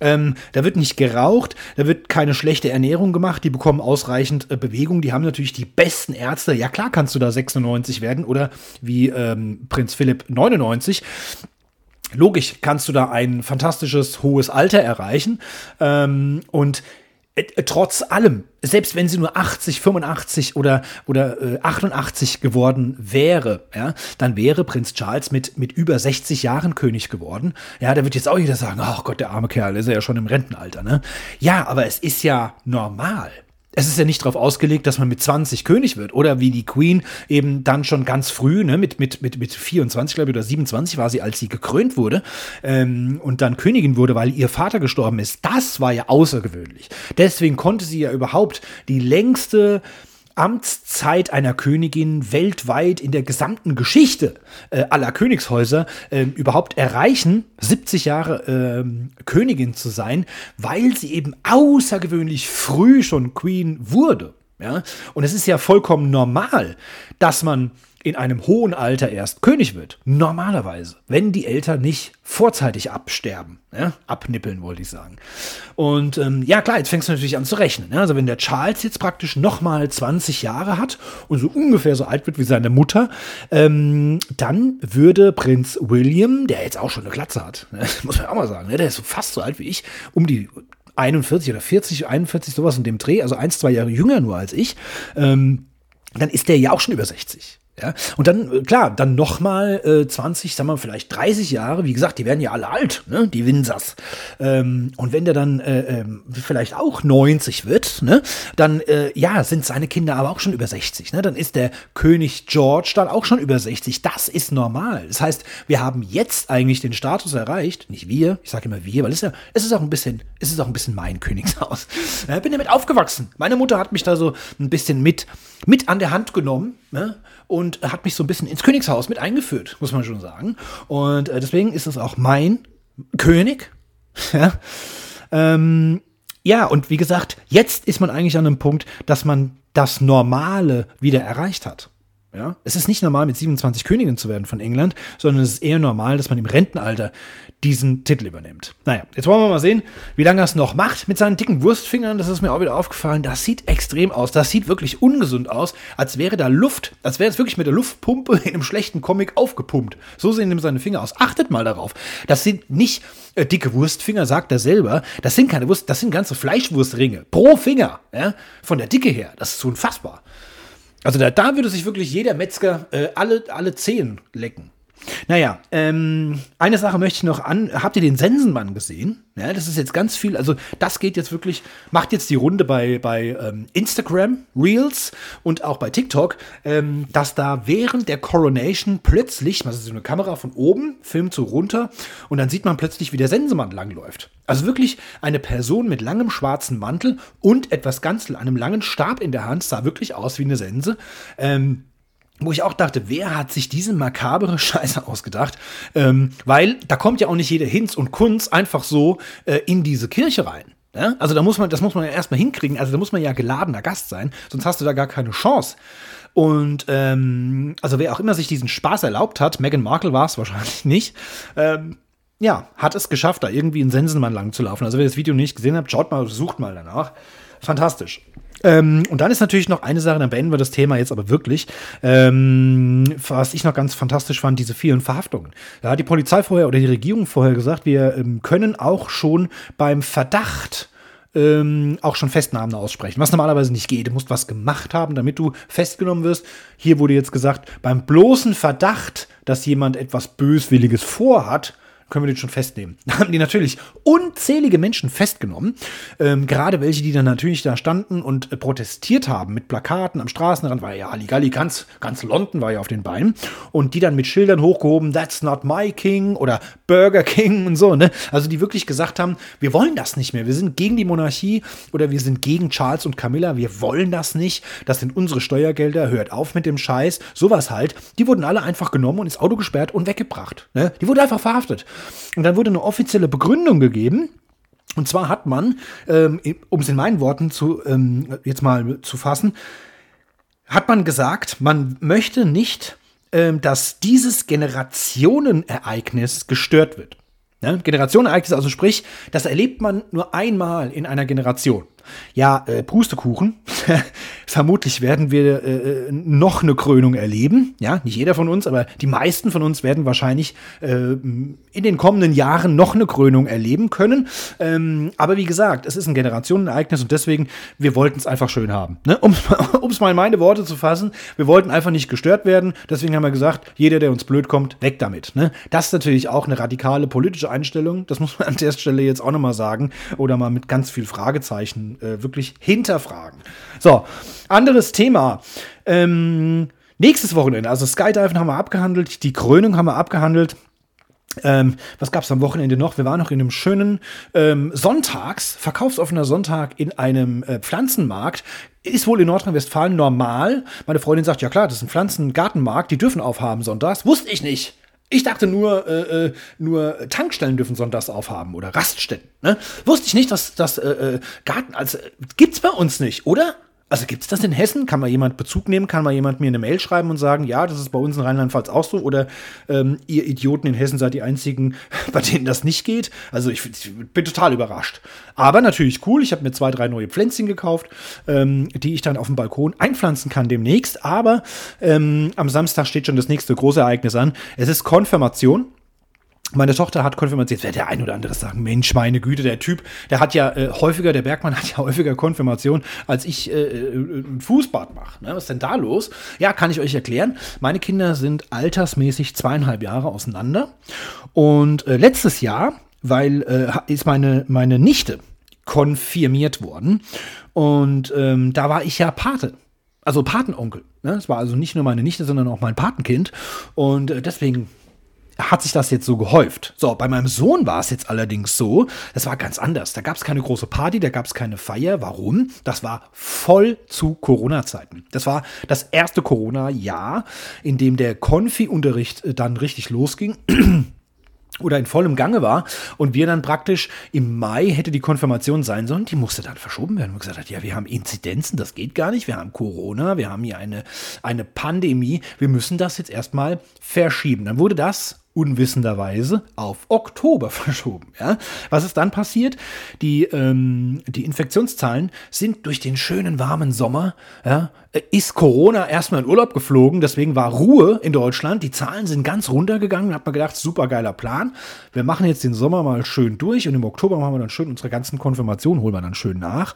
Speaker 1: Ähm, da wird nicht geraucht, da wird keine schlechte Ernährung gemacht, die bekommen ausreichend äh, Bewegung, die haben natürlich die besten Ärzte. Ja, klar kannst du da 96 werden oder wie ähm, Prinz Philipp 99. logisch kannst du da ein fantastisches hohes Alter erreichen ähm, und äh, trotz allem, selbst wenn sie nur 80, 85 oder, oder äh, 88 geworden wäre, ja, dann wäre Prinz Charles mit, mit über 60 Jahren König geworden. Ja, da wird jetzt auch jeder sagen, ach Gott, der arme Kerl, ist er ja schon im Rentenalter, ne? Ja, aber es ist ja normal es ist ja nicht darauf ausgelegt, dass man mit 20 König wird. Oder wie die Queen eben dann schon ganz früh, ne, mit, mit, mit, mit 24, glaube ich, oder 27 war sie, als sie gekrönt wurde ähm, und dann Königin wurde, weil ihr Vater gestorben ist. Das war ja außergewöhnlich. Deswegen konnte sie ja überhaupt die längste Amtszeit einer Königin weltweit in der gesamten Geschichte äh, aller Königshäuser äh, überhaupt erreichen, 70 Jahre äh, Königin zu sein, weil sie eben außergewöhnlich früh schon Queen wurde. Ja? Und es ist ja vollkommen normal, dass man in einem hohen Alter erst König wird. Normalerweise, wenn die Eltern nicht vorzeitig absterben. Ja? Abnippeln, wollte ich sagen. Und ähm, ja, klar, jetzt fängst du natürlich an zu rechnen. Ja? Also wenn der Charles jetzt praktisch nochmal 20 Jahre hat und so ungefähr so alt wird wie seine Mutter, ähm, dann würde Prinz William, der jetzt auch schon eine Glatze hat, ne? muss man auch mal sagen, ne? der ist so fast so alt wie ich, um die 41 oder 40, 41, sowas in dem Dreh, also ein, zwei Jahre jünger nur als ich, ähm, dann ist der ja auch schon über 60. Ja, und dann, äh, klar, dann nochmal äh, 20, sagen wir vielleicht 30 Jahre, wie gesagt, die werden ja alle alt, ne, die Windsers. Ähm, und wenn der dann äh, äh, vielleicht auch 90 wird, ne, dann, äh, ja, sind seine Kinder aber auch schon über 60, ne, dann ist der König George dann auch schon über 60. Das ist normal. Das heißt, wir haben jetzt eigentlich den Status erreicht, nicht wir, ich sage immer wir, weil es ist ja, es ist auch ein bisschen, es ist auch ein bisschen mein Königshaus. Ich bin damit aufgewachsen. Meine Mutter hat mich da so ein bisschen mit, mit an der Hand genommen, ne, und hat mich so ein bisschen ins Königshaus mit eingeführt, muss man schon sagen. Und äh, deswegen ist es auch mein König. ja. Ähm, ja, und wie gesagt, jetzt ist man eigentlich an einem Punkt, dass man das Normale wieder erreicht hat. Ja? Es ist nicht normal, mit 27 Königin zu werden von England, sondern es ist eher normal, dass man im Rentenalter diesen Titel übernimmt. Naja, jetzt wollen wir mal sehen, wie lange er es noch macht mit seinen dicken Wurstfingern. Das ist mir auch wieder aufgefallen. Das sieht extrem aus. Das sieht wirklich ungesund aus, als wäre da Luft, als wäre es wirklich mit der Luftpumpe in einem schlechten Comic aufgepumpt. So sehen ihm seine Finger aus. Achtet mal darauf. Das sind nicht äh, dicke Wurstfinger, sagt er selber. Das sind keine Wurst, das sind ganze Fleischwurstringe pro Finger. Ja? Von der Dicke her. Das ist unfassbar. Also da, da würde sich wirklich jeder Metzger äh, alle, alle Zehen lecken. Naja, ähm, eine Sache möchte ich noch an. Habt ihr den Sensenmann gesehen? Ja, das ist jetzt ganz viel. Also, das geht jetzt wirklich, macht jetzt die Runde bei, bei ähm, Instagram, Reels und auch bei TikTok, ähm, dass da während der Coronation plötzlich, also so eine Kamera von oben, filmt so runter und dann sieht man plötzlich, wie der Sensenmann langläuft. Also wirklich eine Person mit langem schwarzen Mantel und etwas ganz, einem langen Stab in der Hand, sah wirklich aus wie eine Sense. Ähm, wo ich auch dachte, wer hat sich diese makabere Scheiße ausgedacht? Ähm, weil da kommt ja auch nicht jeder Hinz und Kunz einfach so äh, in diese Kirche rein. Ja? Also da muss man, das muss man ja erstmal hinkriegen. Also da muss man ja geladener Gast sein, sonst hast du da gar keine Chance. Und ähm, also wer auch immer sich diesen Spaß erlaubt hat, Meghan Markle war es wahrscheinlich nicht, ähm, ja, hat es geschafft, da irgendwie in Sensenmann lang zu laufen. Also wer das Video nicht gesehen habt, schaut mal, sucht mal danach. Fantastisch. Ähm, und dann ist natürlich noch eine Sache, dann beenden wir das Thema jetzt aber wirklich. Ähm, was ich noch ganz fantastisch fand, diese vielen Verhaftungen. Da hat die Polizei vorher oder die Regierung vorher gesagt, wir ähm, können auch schon beim Verdacht ähm, auch schon Festnahmen aussprechen, was normalerweise nicht geht. Du musst was gemacht haben, damit du festgenommen wirst. Hier wurde jetzt gesagt, beim bloßen Verdacht, dass jemand etwas Böswilliges vorhat, können wir den schon festnehmen. Da haben die natürlich unzählige Menschen festgenommen, ähm, gerade welche, die dann natürlich da standen und äh, protestiert haben mit Plakaten am Straßenrand, war ja Halligalli, ganz, ganz London war ja auf den Beinen und die dann mit Schildern hochgehoben, that's not my king oder Burger King und so, ne? Also die wirklich gesagt haben, wir wollen das nicht mehr, wir sind gegen die Monarchie oder wir sind gegen Charles und Camilla, wir wollen das nicht, das sind unsere Steuergelder, hört auf mit dem Scheiß, sowas halt. Die wurden alle einfach genommen und ins Auto gesperrt und weggebracht, ne? Die wurden einfach verhaftet. Und dann wurde eine offizielle Begründung gegeben. Und zwar hat man, ähm, um es in meinen Worten zu, ähm, jetzt mal zu fassen, hat man gesagt, man möchte nicht, ähm, dass dieses Generationenereignis gestört wird. Ne? Generationenereignis, also sprich, das erlebt man nur einmal in einer Generation. Ja, äh, Pustekuchen. Vermutlich werden wir äh, äh, noch eine Krönung erleben. Ja, nicht jeder von uns, aber die meisten von uns werden wahrscheinlich äh, in den kommenden Jahren noch eine Krönung erleben können. Ähm, aber wie gesagt, es ist ein Generationenereignis und deswegen, wir wollten es einfach schön haben. Ne? Um es mal in meine Worte zu fassen, wir wollten einfach nicht gestört werden. Deswegen haben wir gesagt, jeder, der uns blöd kommt, weg damit. Ne? Das ist natürlich auch eine radikale politische Einstellung. Das muss man an der Stelle jetzt auch nochmal sagen. Oder mal mit ganz viel Fragezeichen äh, wirklich hinterfragen. So, anderes Thema. Ähm, nächstes Wochenende, also Skydiven haben wir abgehandelt, die Krönung haben wir abgehandelt. Ähm, was gab es am Wochenende noch? Wir waren noch in einem schönen ähm, Sonntags, verkaufsoffener Sonntag in einem äh, Pflanzenmarkt. Ist wohl in Nordrhein-Westfalen normal. Meine Freundin sagt, ja klar, das ist ein Pflanzengartenmarkt, die dürfen aufhaben sonntags. Wusste ich nicht. Ich dachte nur, äh, äh, nur Tankstellen dürfen sonntags aufhaben oder Raststätten. Ne? Wusste ich nicht, dass das äh, äh, Garten, also gibt's bei uns nicht, oder? Also gibt es das in Hessen? Kann mal jemand Bezug nehmen? Kann mal jemand mir eine Mail schreiben und sagen, ja, das ist bei uns in Rheinland-Pfalz auch so? Oder ähm, ihr Idioten in Hessen seid die einzigen, bei denen das nicht geht? Also ich, ich bin total überrascht. Aber natürlich cool. Ich habe mir zwei, drei neue Pflänzchen gekauft, ähm, die ich dann auf dem Balkon einpflanzen kann demnächst. Aber ähm, am Samstag steht schon das nächste große Ereignis an. Es ist Konfirmation. Meine Tochter hat Konfirmation. Jetzt wird der ein oder andere sagen, Mensch, meine Güte, der Typ, der hat ja äh, häufiger, der Bergmann hat ja häufiger Konfirmation, als ich äh, äh, ein Fußbad mache. Ne? Was ist denn da los? Ja, kann ich euch erklären. Meine Kinder sind altersmäßig zweieinhalb Jahre auseinander. Und äh, letztes Jahr, weil äh, ist meine, meine Nichte konfirmiert worden. Und ähm, da war ich ja Pate. Also Patenonkel. Ne? Es war also nicht nur meine Nichte, sondern auch mein Patenkind. Und äh, deswegen hat sich das jetzt so gehäuft. So, bei meinem Sohn war es jetzt allerdings so, das war ganz anders. Da gab es keine große Party, da gab es keine Feier. Warum? Das war voll zu Corona-Zeiten. Das war das erste Corona-Jahr, in dem der Konfi-Unterricht äh, dann richtig losging oder in vollem Gange war und wir dann praktisch im Mai hätte die Konfirmation sein sollen, die musste dann verschoben werden. Und gesagt hat, ja, wir haben Inzidenzen, das geht gar nicht, wir haben Corona, wir haben hier eine, eine Pandemie, wir müssen das jetzt erstmal verschieben. Dann wurde das unwissenderweise auf Oktober verschoben. Ja? Was ist dann passiert? Die, ähm, die Infektionszahlen sind durch den schönen warmen Sommer, ja, ist Corona erstmal in Urlaub geflogen, deswegen war Ruhe in Deutschland. Die Zahlen sind ganz runtergegangen. Da hat man gedacht, super geiler Plan. Wir machen jetzt den Sommer mal schön durch und im Oktober machen wir dann schön unsere ganzen Konfirmationen, holen wir dann schön nach.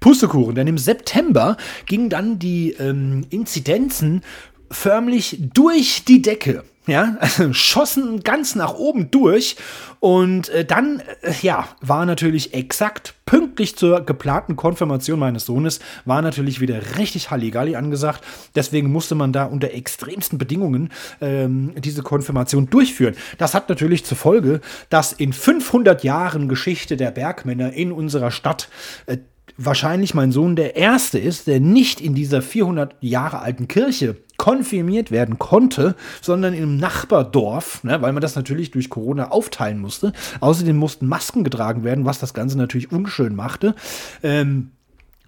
Speaker 1: Pustekuchen, denn im September gingen dann die ähm, Inzidenzen förmlich durch die Decke. Ja, also schossen ganz nach oben durch. Und äh, dann, äh, ja, war natürlich exakt pünktlich zur geplanten Konfirmation meines Sohnes, war natürlich wieder richtig Halligalli angesagt. Deswegen musste man da unter extremsten Bedingungen ähm, diese Konfirmation durchführen. Das hat natürlich zur Folge, dass in 500 Jahren Geschichte der Bergmänner in unserer Stadt äh, wahrscheinlich mein Sohn der Erste ist, der nicht in dieser 400 Jahre alten Kirche konfirmiert werden konnte, sondern im Nachbardorf, ne, weil man das natürlich durch Corona aufteilen musste. Außerdem mussten Masken getragen werden, was das Ganze natürlich unschön machte. Ähm,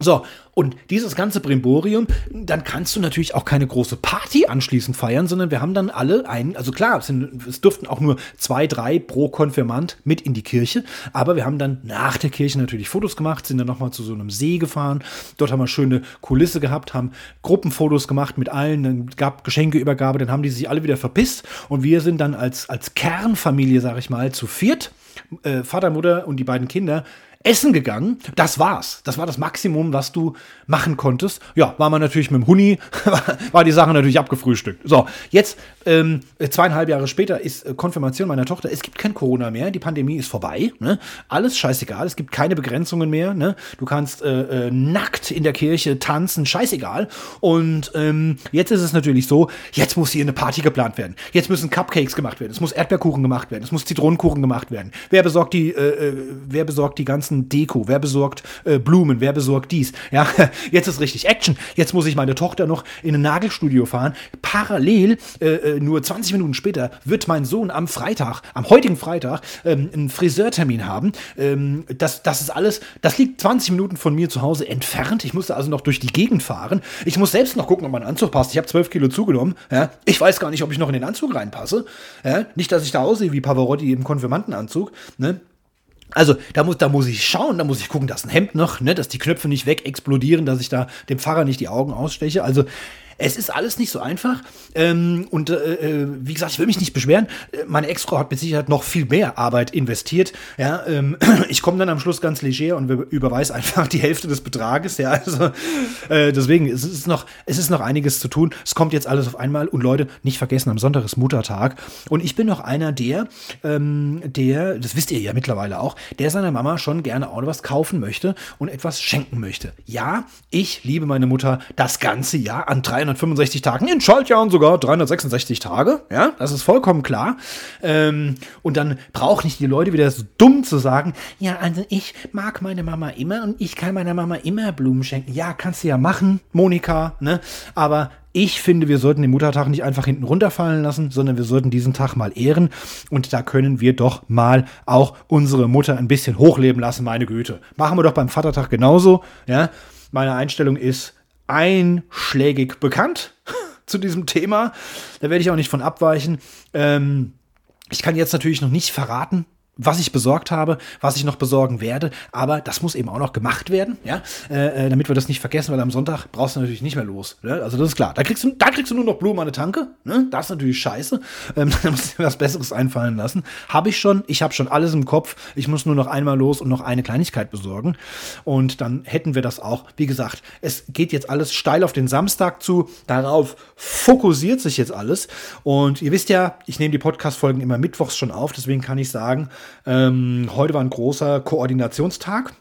Speaker 1: so, und dieses ganze Brimborium, dann kannst du natürlich auch keine große Party anschließend feiern, sondern wir haben dann alle einen, also klar, es, sind, es durften auch nur zwei, drei pro Konfirmand mit in die Kirche, aber wir haben dann nach der Kirche natürlich Fotos gemacht, sind dann nochmal zu so einem See gefahren, dort haben wir schöne Kulisse gehabt, haben Gruppenfotos gemacht mit allen, dann gab Geschenkeübergabe, dann haben die sich alle wieder verpisst und wir sind dann als, als Kernfamilie, sag ich mal, zu viert, äh, Vater, Mutter und die beiden Kinder, essen gegangen. Das war's. Das war das Maximum, was du machen konntest. Ja, war man natürlich mit dem Huni, war die Sache natürlich abgefrühstückt. So, jetzt ähm, zweieinhalb Jahre später ist äh, Konfirmation meiner Tochter. Es gibt kein Corona mehr. Die Pandemie ist vorbei. Ne? Alles scheißegal. Es gibt keine Begrenzungen mehr. Ne? Du kannst äh, äh, nackt in der Kirche tanzen. Scheißegal. Und ähm, jetzt ist es natürlich so, jetzt muss hier eine Party geplant werden. Jetzt müssen Cupcakes gemacht werden. Es muss Erdbeerkuchen gemacht werden. Es muss Zitronenkuchen gemacht werden. Wer besorgt die, äh, äh wer besorgt die ganzen ganzen Deko? Wer besorgt äh, Blumen? Wer besorgt dies? Ja, jetzt ist richtig Action. Jetzt muss ich meine Tochter noch in ein Nagelstudio fahren. Parallel, äh, äh nur 20 Minuten später, wird mein Sohn am Freitag, am heutigen Freitag, ähm, einen Friseurtermin haben. Ähm, das, das ist alles, das liegt 20 Minuten von mir zu Hause entfernt. Ich musste also noch durch die Gegend fahren. Ich muss selbst noch gucken, ob mein Anzug passt. Ich habe 12 Kilo zugenommen. Ja. Ich weiß gar nicht, ob ich noch in den Anzug reinpasse. Ja. Nicht, dass ich da aussehe wie Pavarotti im Konfirmandenanzug. Ne. Also da muss, da muss ich schauen, da muss ich gucken, dass ein Hemd noch, ne, dass die Knöpfe nicht weg explodieren, dass ich da dem Pfarrer nicht die Augen aussteche. Also es ist alles nicht so einfach. Ähm, und äh, äh, wie gesagt, ich will mich nicht beschweren. Äh, meine Ex-Frau hat mit Sicherheit noch viel mehr Arbeit investiert. Ja, ähm, ich komme dann am Schluss ganz leger und überweise einfach die Hälfte des Betrages. Ja, also äh, deswegen es ist noch, es ist noch einiges zu tun. Es kommt jetzt alles auf einmal. Und Leute, nicht vergessen, am Sonntag ist Muttertag. Und ich bin noch einer der, ähm, der, das wisst ihr ja mittlerweile auch, der seiner Mama schon gerne auch was kaufen möchte und etwas schenken möchte. Ja, ich liebe meine Mutter das ganze Jahr an drei 365 Tagen, in Schaltjahren sogar 366 Tage. Ja, das ist vollkommen klar. Ähm, und dann brauchen nicht die Leute wieder so dumm zu sagen, ja, also ich mag meine Mama immer und ich kann meiner Mama immer Blumen schenken. Ja, kannst du ja machen, Monika, ne? Aber ich finde, wir sollten den Muttertag nicht einfach hinten runterfallen lassen, sondern wir sollten diesen Tag mal ehren. Und da können wir doch mal auch unsere Mutter ein bisschen hochleben lassen, meine Güte. Machen wir doch beim Vatertag genauso. Ja, meine Einstellung ist, einschlägig bekannt zu diesem Thema. Da werde ich auch nicht von abweichen. Ähm, ich kann jetzt natürlich noch nicht verraten, was ich besorgt habe, was ich noch besorgen werde, aber das muss eben auch noch gemacht werden, ja, äh, äh, damit wir das nicht vergessen, weil am Sonntag brauchst du natürlich nicht mehr los, ne? also das ist klar. Da kriegst du, da kriegst du nur noch Blumen an der Tanke, ne? das ist natürlich scheiße, ähm, da musst du dir was Besseres einfallen lassen. Habe ich schon, ich habe schon alles im Kopf, ich muss nur noch einmal los und noch eine Kleinigkeit besorgen und dann hätten wir das auch. Wie gesagt, es geht jetzt alles steil auf den Samstag zu, darauf fokussiert sich jetzt alles und ihr wisst ja, ich nehme die Podcast-Folgen immer mittwochs schon auf, deswegen kann ich sagen, ähm, heute war ein großer Koordinationstag.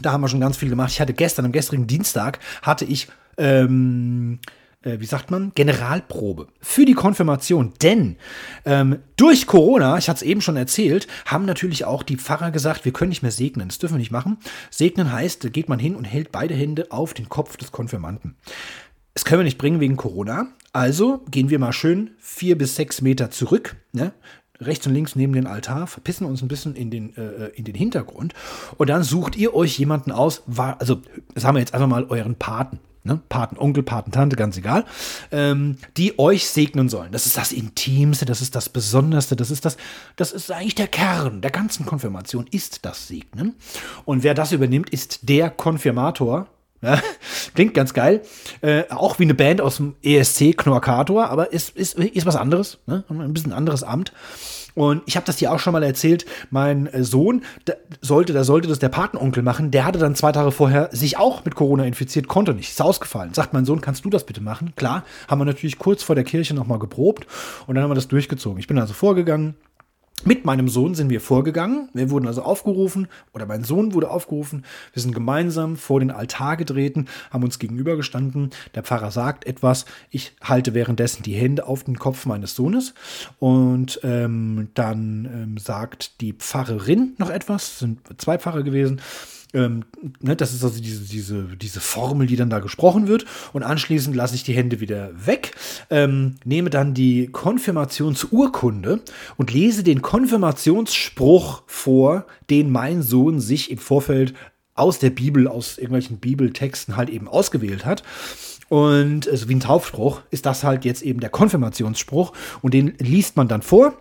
Speaker 1: Da haben wir schon ganz viel gemacht. Ich hatte gestern, am gestrigen Dienstag, hatte ich, ähm, äh, wie sagt man, Generalprobe für die Konfirmation. Denn ähm, durch Corona, ich hatte es eben schon erzählt, haben natürlich auch die Pfarrer gesagt, wir können nicht mehr segnen. Das dürfen wir nicht machen. Segnen heißt, da geht man hin und hält beide Hände auf den Kopf des Konfirmanten. Das können wir nicht bringen wegen Corona. Also gehen wir mal schön vier bis sechs Meter zurück. Ne? Rechts und links neben den Altar, verpissen uns ein bisschen in den, äh, in den Hintergrund und dann sucht ihr euch jemanden aus, also sagen wir jetzt einfach mal euren Paten. Ne? Paten, Onkel, Paten, Tante, ganz egal, ähm, die euch segnen sollen. Das ist das Intimste, das ist das Besonderste, das ist das, das ist eigentlich der Kern der ganzen Konfirmation, ist das Segnen. Und wer das übernimmt, ist der Konfirmator, ja, klingt ganz geil. Äh, auch wie eine Band aus dem ESC Knorkator, aber ist, ist, ist was anderes. Ne? Ein bisschen anderes Amt. Und ich habe das dir auch schon mal erzählt. Mein äh, Sohn da sollte, da sollte das der Patenonkel machen. Der hatte dann zwei Tage vorher sich auch mit Corona infiziert, konnte nicht, ist ausgefallen. Sagt mein Sohn, kannst du das bitte machen? Klar, haben wir natürlich kurz vor der Kirche nochmal geprobt und dann haben wir das durchgezogen. Ich bin also vorgegangen, mit meinem Sohn sind wir vorgegangen. Wir wurden also aufgerufen, oder mein Sohn wurde aufgerufen. Wir sind gemeinsam vor den Altar getreten, haben uns gegenübergestanden. Der Pfarrer sagt etwas. Ich halte währenddessen die Hände auf den Kopf meines Sohnes. Und ähm, dann ähm, sagt die Pfarrerin noch etwas. Es sind zwei Pfarrer gewesen. Ähm, ne, das ist also diese, diese, diese Formel, die dann da gesprochen wird. Und anschließend lasse ich die Hände wieder weg, ähm, nehme dann die Konfirmationsurkunde und lese den Konfirmationsspruch vor, den mein Sohn sich im Vorfeld aus der Bibel, aus irgendwelchen Bibeltexten halt eben ausgewählt hat. Und also wie ein Taufspruch ist das halt jetzt eben der Konfirmationsspruch und den liest man dann vor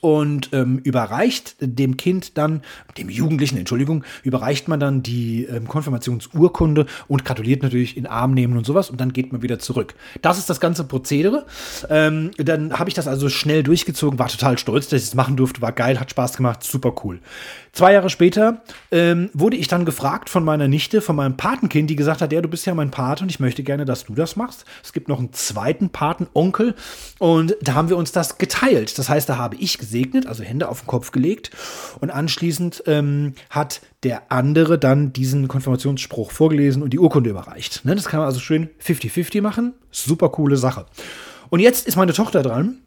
Speaker 1: und ähm, überreicht dem Kind dann, dem Jugendlichen, Entschuldigung, überreicht man dann die ähm, Konfirmationsurkunde und gratuliert natürlich in Arm nehmen und sowas und dann geht man wieder zurück. Das ist das ganze Prozedere. Ähm, dann habe ich das also schnell durchgezogen, war total stolz, dass ich das machen durfte, war geil, hat Spaß gemacht, super cool. Zwei Jahre später ähm, wurde ich dann gefragt von meiner Nichte, von meinem Patenkind, die gesagt hat, ja, du bist ja mein Pate und ich möchte gerne, dass du das machst. Es gibt noch einen zweiten Patenonkel und da haben wir uns das geteilt. Das heißt, da habe ich gesegnet, also Hände auf den Kopf gelegt und anschließend ähm, hat der andere dann diesen Konfirmationsspruch vorgelesen und die Urkunde überreicht. Ne, das kann man also schön 50-50 machen. Super coole Sache. Und jetzt ist meine Tochter dran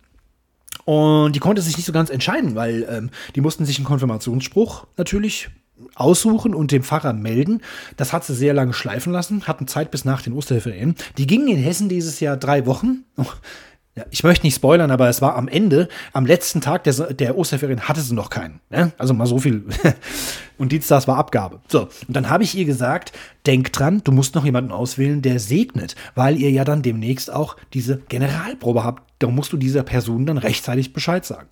Speaker 1: und die konnte sich nicht so ganz entscheiden, weil ähm, die mussten sich einen Konfirmationsspruch natürlich aussuchen und dem Pfarrer melden. Das hat sie sehr lange schleifen lassen, hatten Zeit bis nach den Osterferien. Die gingen in Hessen dieses Jahr drei Wochen. Oh, ich möchte nicht spoilern, aber es war am Ende, am letzten Tag der, der Osterferien hatte sie noch keinen. Ne? Also mal so viel. und Dienstags war Abgabe. So, und dann habe ich ihr gesagt, denk dran, du musst noch jemanden auswählen, der segnet, weil ihr ja dann demnächst auch diese Generalprobe habt. Da musst du dieser Person dann rechtzeitig Bescheid sagen.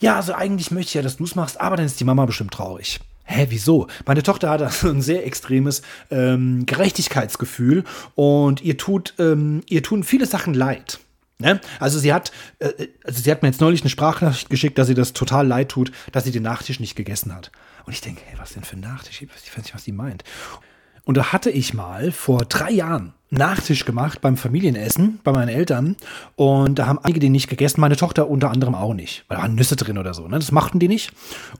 Speaker 1: ja, also eigentlich möchte ich ja, dass du es machst, aber dann ist die Mama bestimmt traurig. Hä, wieso? Meine Tochter hat also ein sehr extremes ähm, Gerechtigkeitsgefühl und ihr tut, ähm, ihr tun viele Sachen leid. Ne? Also sie hat, äh, also sie hat mir jetzt neulich eine Sprachnachricht geschickt, dass sie das total leid tut, dass sie den Nachtisch nicht gegessen hat. Und ich denke, hey, was denn für ein Nachtisch? Ich weiß nicht, was sie meint. Und da hatte ich mal vor drei Jahren Nachtisch gemacht beim Familienessen bei meinen Eltern. Und da haben einige den nicht gegessen, meine Tochter unter anderem auch nicht. Weil da waren Nüsse drin oder so. Ne? Das machten die nicht.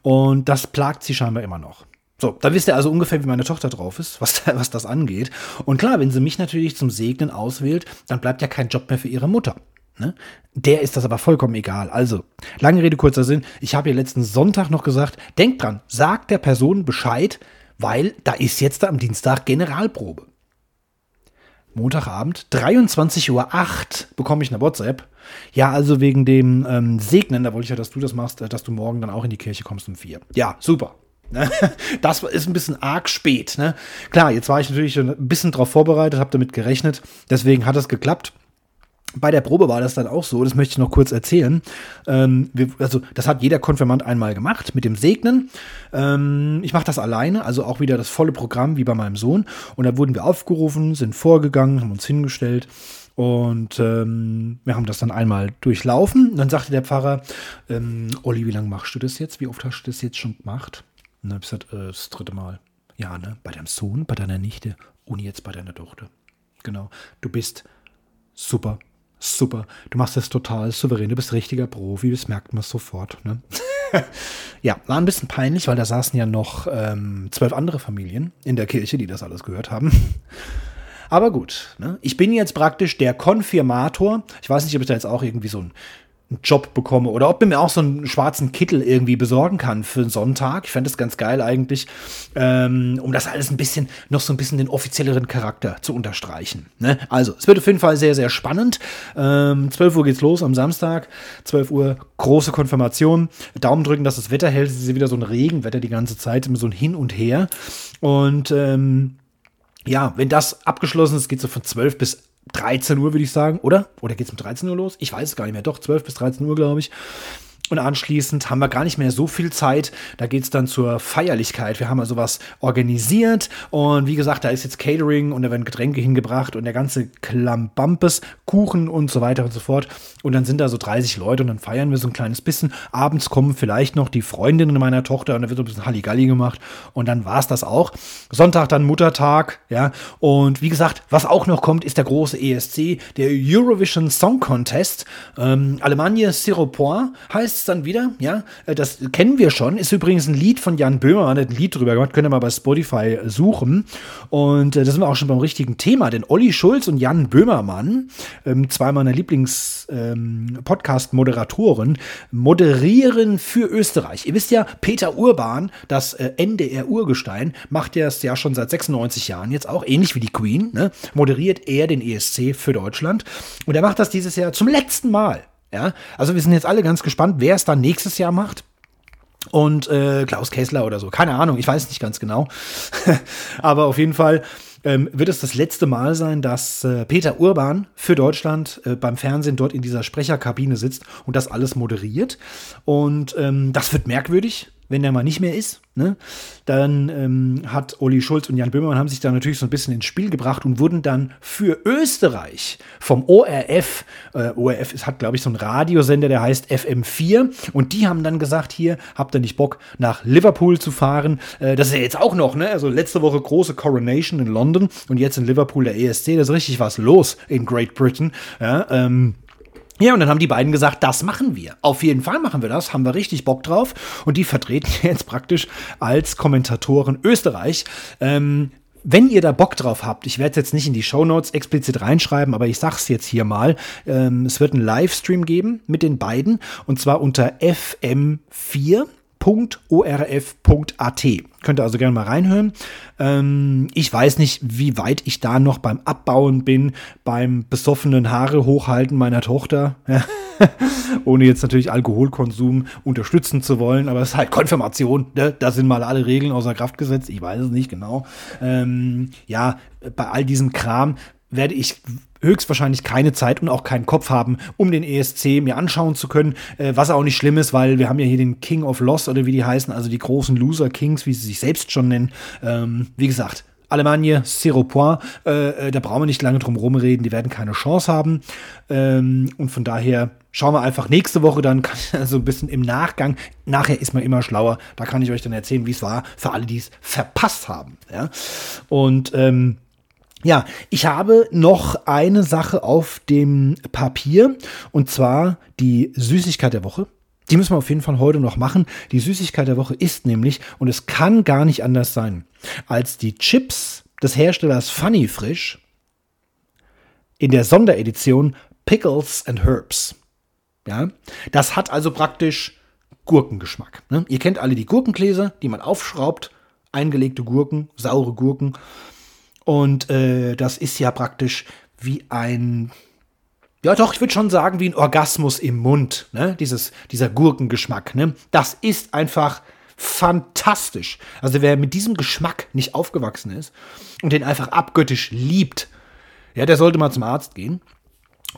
Speaker 1: Und das plagt sie scheinbar immer noch. So, da wisst ihr also ungefähr, wie meine Tochter drauf ist, was, was das angeht. Und klar, wenn sie mich natürlich zum Segnen auswählt, dann bleibt ja kein Job mehr für ihre Mutter. Ne? Der ist das aber vollkommen egal. Also, lange Rede, kurzer Sinn. Ich habe ihr letzten Sonntag noch gesagt, denkt dran, sagt der Person Bescheid, weil da ist jetzt am Dienstag Generalprobe. Montagabend, 23.08 Uhr bekomme ich eine WhatsApp. Ja, also wegen dem ähm, Segnen, da wollte ich ja, dass du das machst, äh, dass du morgen dann auch in die Kirche kommst um vier. Ja, super. Das ist ein bisschen arg spät. Ne? Klar, jetzt war ich natürlich ein bisschen darauf vorbereitet, habe damit gerechnet. Deswegen hat es geklappt. Bei der Probe war das dann auch so, das möchte ich noch kurz erzählen. Ähm, wir, also, das hat jeder Konfirmand einmal gemacht mit dem Segnen. Ähm, ich mache das alleine, also auch wieder das volle Programm wie bei meinem Sohn. Und da wurden wir aufgerufen, sind vorgegangen, haben uns hingestellt. Und ähm, wir haben das dann einmal durchlaufen. Und dann sagte der Pfarrer, ähm, Olli, wie lange machst du das jetzt? Wie oft hast du das jetzt schon gemacht? Und dann habe ich gesagt, äh, das dritte Mal. Ja, ne? Bei deinem Sohn, bei deiner Nichte und jetzt bei deiner Tochter. Genau. Du bist super super. Du machst das total souverän. Du bist richtiger Profi. Das merkt man sofort. Ne? ja, war ein bisschen peinlich, weil da saßen ja noch ähm, zwölf andere Familien in der Kirche, die das alles gehört haben. Aber gut, ne? ich bin jetzt praktisch der Konfirmator. Ich weiß nicht, ob ich da jetzt auch irgendwie so ein einen Job bekomme oder ob mir auch so einen schwarzen Kittel irgendwie besorgen kann für einen Sonntag. Ich fände das ganz geil eigentlich, ähm, um das alles ein bisschen, noch so ein bisschen den offizielleren Charakter zu unterstreichen. Ne? Also, es wird auf jeden Fall sehr, sehr spannend. Ähm, 12 Uhr geht's los am Samstag. 12 Uhr große Konfirmation. Daumen drücken, dass das Wetter hält. Es ist wieder so ein Regenwetter die ganze Zeit, immer so ein Hin und Her. Und ähm, ja, wenn das abgeschlossen ist, geht so von 12 bis 13 Uhr, würde ich sagen, oder? Oder geht es um 13 Uhr los? Ich weiß es gar nicht mehr. Doch, 12 bis 13 Uhr, glaube ich. Und anschließend haben wir gar nicht mehr so viel Zeit. Da geht es dann zur Feierlichkeit. Wir haben also was organisiert. Und wie gesagt, da ist jetzt Catering und da werden Getränke hingebracht und der ganze Klambampes, Kuchen und so weiter und so fort. Und dann sind da so 30 Leute und dann feiern wir so ein kleines bisschen. Abends kommen vielleicht noch die Freundinnen meiner Tochter und da wird so ein bisschen Halligalli gemacht. Und dann war es das auch. Sonntag dann Muttertag. Ja. Und wie gesagt, was auch noch kommt, ist der große ESC, der Eurovision Song Contest. Ähm, Allemagne Zero Point heißt es dann wieder, ja, äh, das kennen wir schon, ist übrigens ein Lied von Jan Böhmer, hat ein Lied drüber gemacht, könnt ihr mal bei Spotify suchen. Und äh, da sind wir auch schon beim richtigen Thema, denn Olli Schulz und Jan Böhmermann, ähm, zwei meiner Lieblings-Podcast-Moderatoren, ähm, moderieren für Österreich. Ihr wisst ja, Peter Urban, das äh, NDR-Urgestein, macht ja es ja schon seit 96 Jahren jetzt auch, ähnlich wie die Queen, ne, moderiert er den ESC für Deutschland. Und er macht das dieses Jahr zum letzten Mal. Ja, also wir sind jetzt alle ganz gespannt, wer es dann nächstes Jahr macht. Und äh, Klaus Kessler oder so. Keine Ahnung, ich weiß nicht ganz genau. Aber auf jeden Fall ähm, wird es das letzte Mal sein, dass äh, Peter Urban für Deutschland äh, beim Fernsehen dort in dieser Sprecherkabine sitzt und das alles moderiert. Und ähm, das wird merkwürdig wenn der mal nicht mehr ist, ne, dann ähm, hat Olli Schulz und Jan Böhmermann haben sich da natürlich so ein bisschen ins Spiel gebracht und wurden dann für Österreich vom ORF, äh, ORF ist, hat glaube ich so einen Radiosender, der heißt FM4 und die haben dann gesagt, hier habt ihr nicht Bock nach Liverpool zu fahren, äh, das ist ja jetzt auch noch, ne, also letzte Woche große Coronation in London und jetzt in Liverpool der ESC, da ist richtig was los in Great Britain, ja, ähm, ja, und dann haben die beiden gesagt, das machen wir. Auf jeden Fall machen wir das, haben wir richtig Bock drauf. Und die vertreten jetzt praktisch als Kommentatoren Österreich. Ähm, wenn ihr da Bock drauf habt, ich werde es jetzt nicht in die Show Notes explizit reinschreiben, aber ich sag's jetzt hier mal, ähm, es wird einen Livestream geben mit den beiden und zwar unter FM4 www.orf.at. Könnt ihr also gerne mal reinhören. Ähm, ich weiß nicht, wie weit ich da noch beim Abbauen bin, beim besoffenen Haare hochhalten meiner Tochter. Ohne jetzt natürlich Alkoholkonsum unterstützen zu wollen, aber es ist halt Konfirmation. Ne? Da sind mal alle Regeln außer Kraft gesetzt. Ich weiß es nicht genau. Ähm, ja, bei all diesem Kram werde ich höchstwahrscheinlich keine Zeit und auch keinen Kopf haben, um den ESC mir anschauen zu können, äh, was auch nicht schlimm ist, weil wir haben ja hier den King of Lost oder wie die heißen, also die großen Loser Kings, wie sie sich selbst schon nennen. Ähm, wie gesagt, Allemagne, zero point. Äh, äh, da brauchen wir nicht lange drum rumreden, die werden keine Chance haben. Ähm, und von daher schauen wir einfach nächste Woche dann so ein bisschen im Nachgang. Nachher ist man immer schlauer. Da kann ich euch dann erzählen, wie es war für alle, die es verpasst haben. Ja? Und ähm, ja, ich habe noch eine Sache auf dem Papier und zwar die Süßigkeit der Woche. Die müssen wir auf jeden Fall heute noch machen. Die Süßigkeit der Woche ist nämlich, und es kann gar nicht anders sein, als die Chips des Herstellers Funny Frisch in der Sonderedition Pickles and Herbs. Ja, das hat also praktisch Gurkengeschmack. Ne? Ihr kennt alle die Gurkengläser, die man aufschraubt, eingelegte Gurken, saure Gurken. Und äh, das ist ja praktisch wie ein ja, doch, ich würde schon sagen, wie ein Orgasmus im Mund, ne? Dieses, dieser Gurkengeschmack, ne? Das ist einfach fantastisch. Also wer mit diesem Geschmack nicht aufgewachsen ist und den einfach abgöttisch liebt, ja, der sollte mal zum Arzt gehen.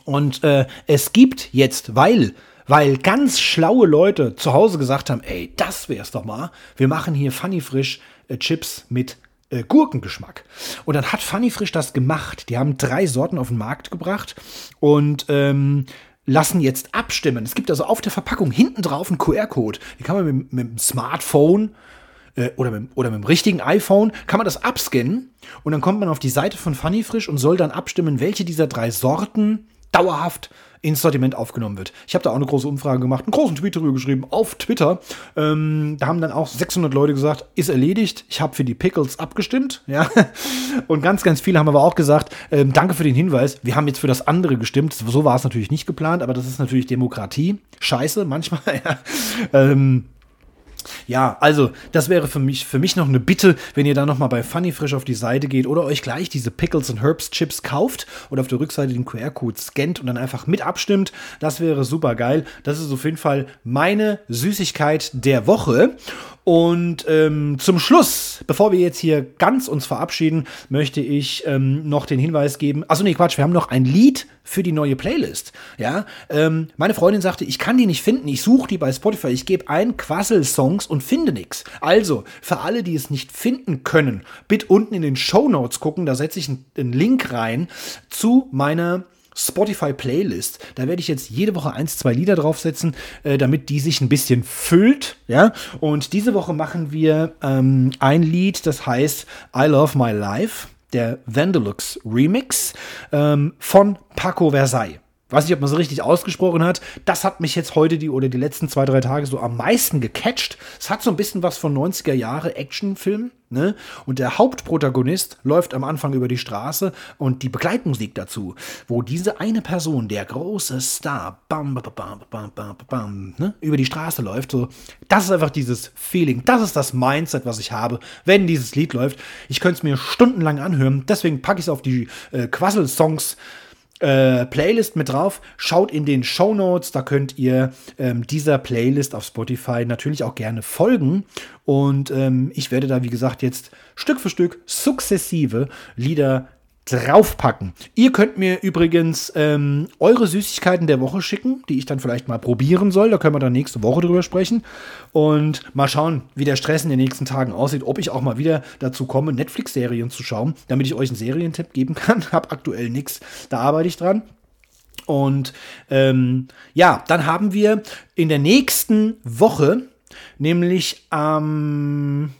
Speaker 1: Und äh, es gibt jetzt, weil weil ganz schlaue Leute zu Hause gesagt haben, ey, das wär's doch mal. Wir machen hier Funny Frisch äh, Chips mit äh, Gurkengeschmack. Und dann hat Funny Frisch das gemacht. Die haben drei Sorten auf den Markt gebracht und ähm, lassen jetzt abstimmen. Es gibt also auf der Verpackung hinten drauf einen QR-Code. Die kann man mit, mit dem Smartphone äh, oder, mit, oder mit dem richtigen iPhone, kann man das abscannen und dann kommt man auf die Seite von Funny Frisch und soll dann abstimmen, welche dieser drei Sorten dauerhaft ins Sortiment aufgenommen wird. Ich habe da auch eine große Umfrage gemacht, einen großen Tweet darüber geschrieben auf Twitter. Ähm, da haben dann auch 600 Leute gesagt, ist erledigt. Ich habe für die Pickles abgestimmt. Ja. Und ganz, ganz viele haben aber auch gesagt, ähm, danke für den Hinweis. Wir haben jetzt für das andere gestimmt. So war es natürlich nicht geplant, aber das ist natürlich Demokratie. Scheiße, manchmal. Ja. Ähm, ja, also das wäre für mich, für mich noch eine Bitte, wenn ihr da nochmal bei Funny Frisch auf die Seite geht oder euch gleich diese Pickles and Herbs Chips kauft und auf der Rückseite den QR-Code scannt und dann einfach mit abstimmt. Das wäre super geil. Das ist auf jeden Fall meine Süßigkeit der Woche. Und ähm, zum Schluss, bevor wir jetzt hier ganz uns verabschieden, möchte ich ähm, noch den Hinweis geben. Achso, nee, Quatsch, wir haben noch ein Lied für die neue Playlist. Ja, ähm, meine Freundin sagte, ich kann die nicht finden. Ich suche die bei Spotify. Ich gebe ein Quassel-Songs und finde nichts. Also, für alle, die es nicht finden können, bitte unten in den Show Notes gucken. Da setze ich einen Link rein zu meiner Spotify Playlist. Da werde ich jetzt jede Woche eins, zwei Lieder draufsetzen, äh, damit die sich ein bisschen füllt. Ja, und diese Woche machen wir ähm, ein Lied, das heißt I Love My Life, der Vandalux Remix ähm, von Paco Versailles weiß nicht, ob man so richtig ausgesprochen hat. Das hat mich jetzt heute die oder die letzten zwei, drei Tage so am meisten gecatcht. Es hat so ein bisschen was von 90er Jahre Actionfilm, ne? Und der Hauptprotagonist läuft am Anfang über die Straße und die Begleitmusik dazu, wo diese eine Person, der große Star, bam, bam, bam, bam, bam, bam, ne? über die Straße läuft, so, das ist einfach dieses Feeling, das ist das Mindset, was ich habe, wenn dieses Lied läuft. Ich könnte es mir stundenlang anhören, deswegen packe ich es auf die äh, Quassel-Songs äh, Playlist mit drauf. Schaut in den Show Notes, da könnt ihr ähm, dieser Playlist auf Spotify natürlich auch gerne folgen. Und ähm, ich werde da, wie gesagt, jetzt Stück für Stück sukzessive Lieder draufpacken. Ihr könnt mir übrigens ähm, eure Süßigkeiten der Woche schicken, die ich dann vielleicht mal probieren soll. Da können wir dann nächste Woche drüber sprechen. Und mal schauen, wie der Stress in den nächsten Tagen aussieht, ob ich auch mal wieder dazu komme, Netflix-Serien zu schauen, damit ich euch einen Serientipp geben kann. Hab aktuell nichts, da arbeite ich dran. Und ähm, ja, dann haben wir in der nächsten Woche, nämlich am...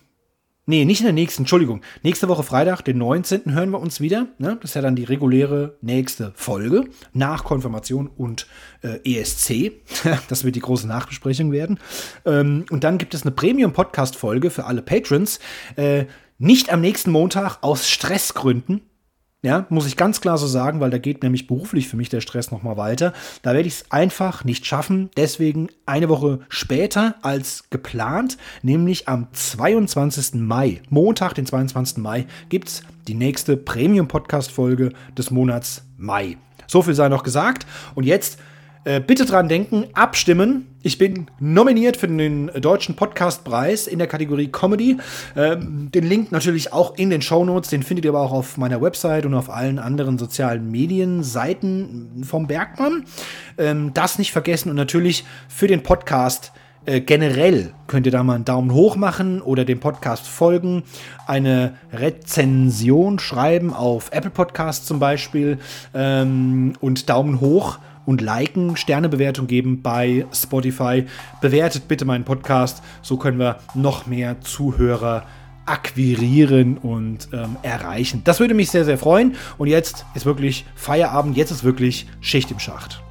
Speaker 1: Nee, nicht in der nächsten, Entschuldigung. Nächste Woche Freitag, den 19. hören wir uns wieder. Ne? Das ist ja dann die reguläre nächste Folge nach Konfirmation und äh, ESC. das wird die große Nachbesprechung werden. Ähm, und dann gibt es eine Premium-Podcast-Folge für alle Patrons. Äh, nicht am nächsten Montag aus Stressgründen. Ja, muss ich ganz klar so sagen, weil da geht nämlich beruflich für mich der Stress nochmal weiter. Da werde ich es einfach nicht schaffen. Deswegen eine Woche später als geplant, nämlich am 22. Mai, Montag, den 22. Mai, gibt es die nächste Premium-Podcast-Folge des Monats Mai. So viel sei noch gesagt. Und jetzt Äh, bitte dran denken, abstimmen. Ich bin nominiert für den Deutschen Podcastpreis in der Kategorie Comedy. Ähm, den Link natürlich auch in den Show Notes. Den findet ihr aber auch auf meiner Website und auf allen anderen sozialen Medienseiten vom Bergmann. Ähm, das nicht vergessen und natürlich für den Podcast äh, generell könnt ihr da mal einen Daumen hoch machen oder dem Podcast folgen, eine Rezension schreiben auf Apple Podcast zum Beispiel ähm, und Daumen hoch und liken, Sternebewertung geben bei Spotify. Bewertet bitte meinen Podcast, so können wir noch mehr Zuhörer akquirieren und ähm, erreichen. Das würde mich sehr, sehr freuen. Und jetzt ist wirklich Feierabend, jetzt ist wirklich Schicht im Schacht.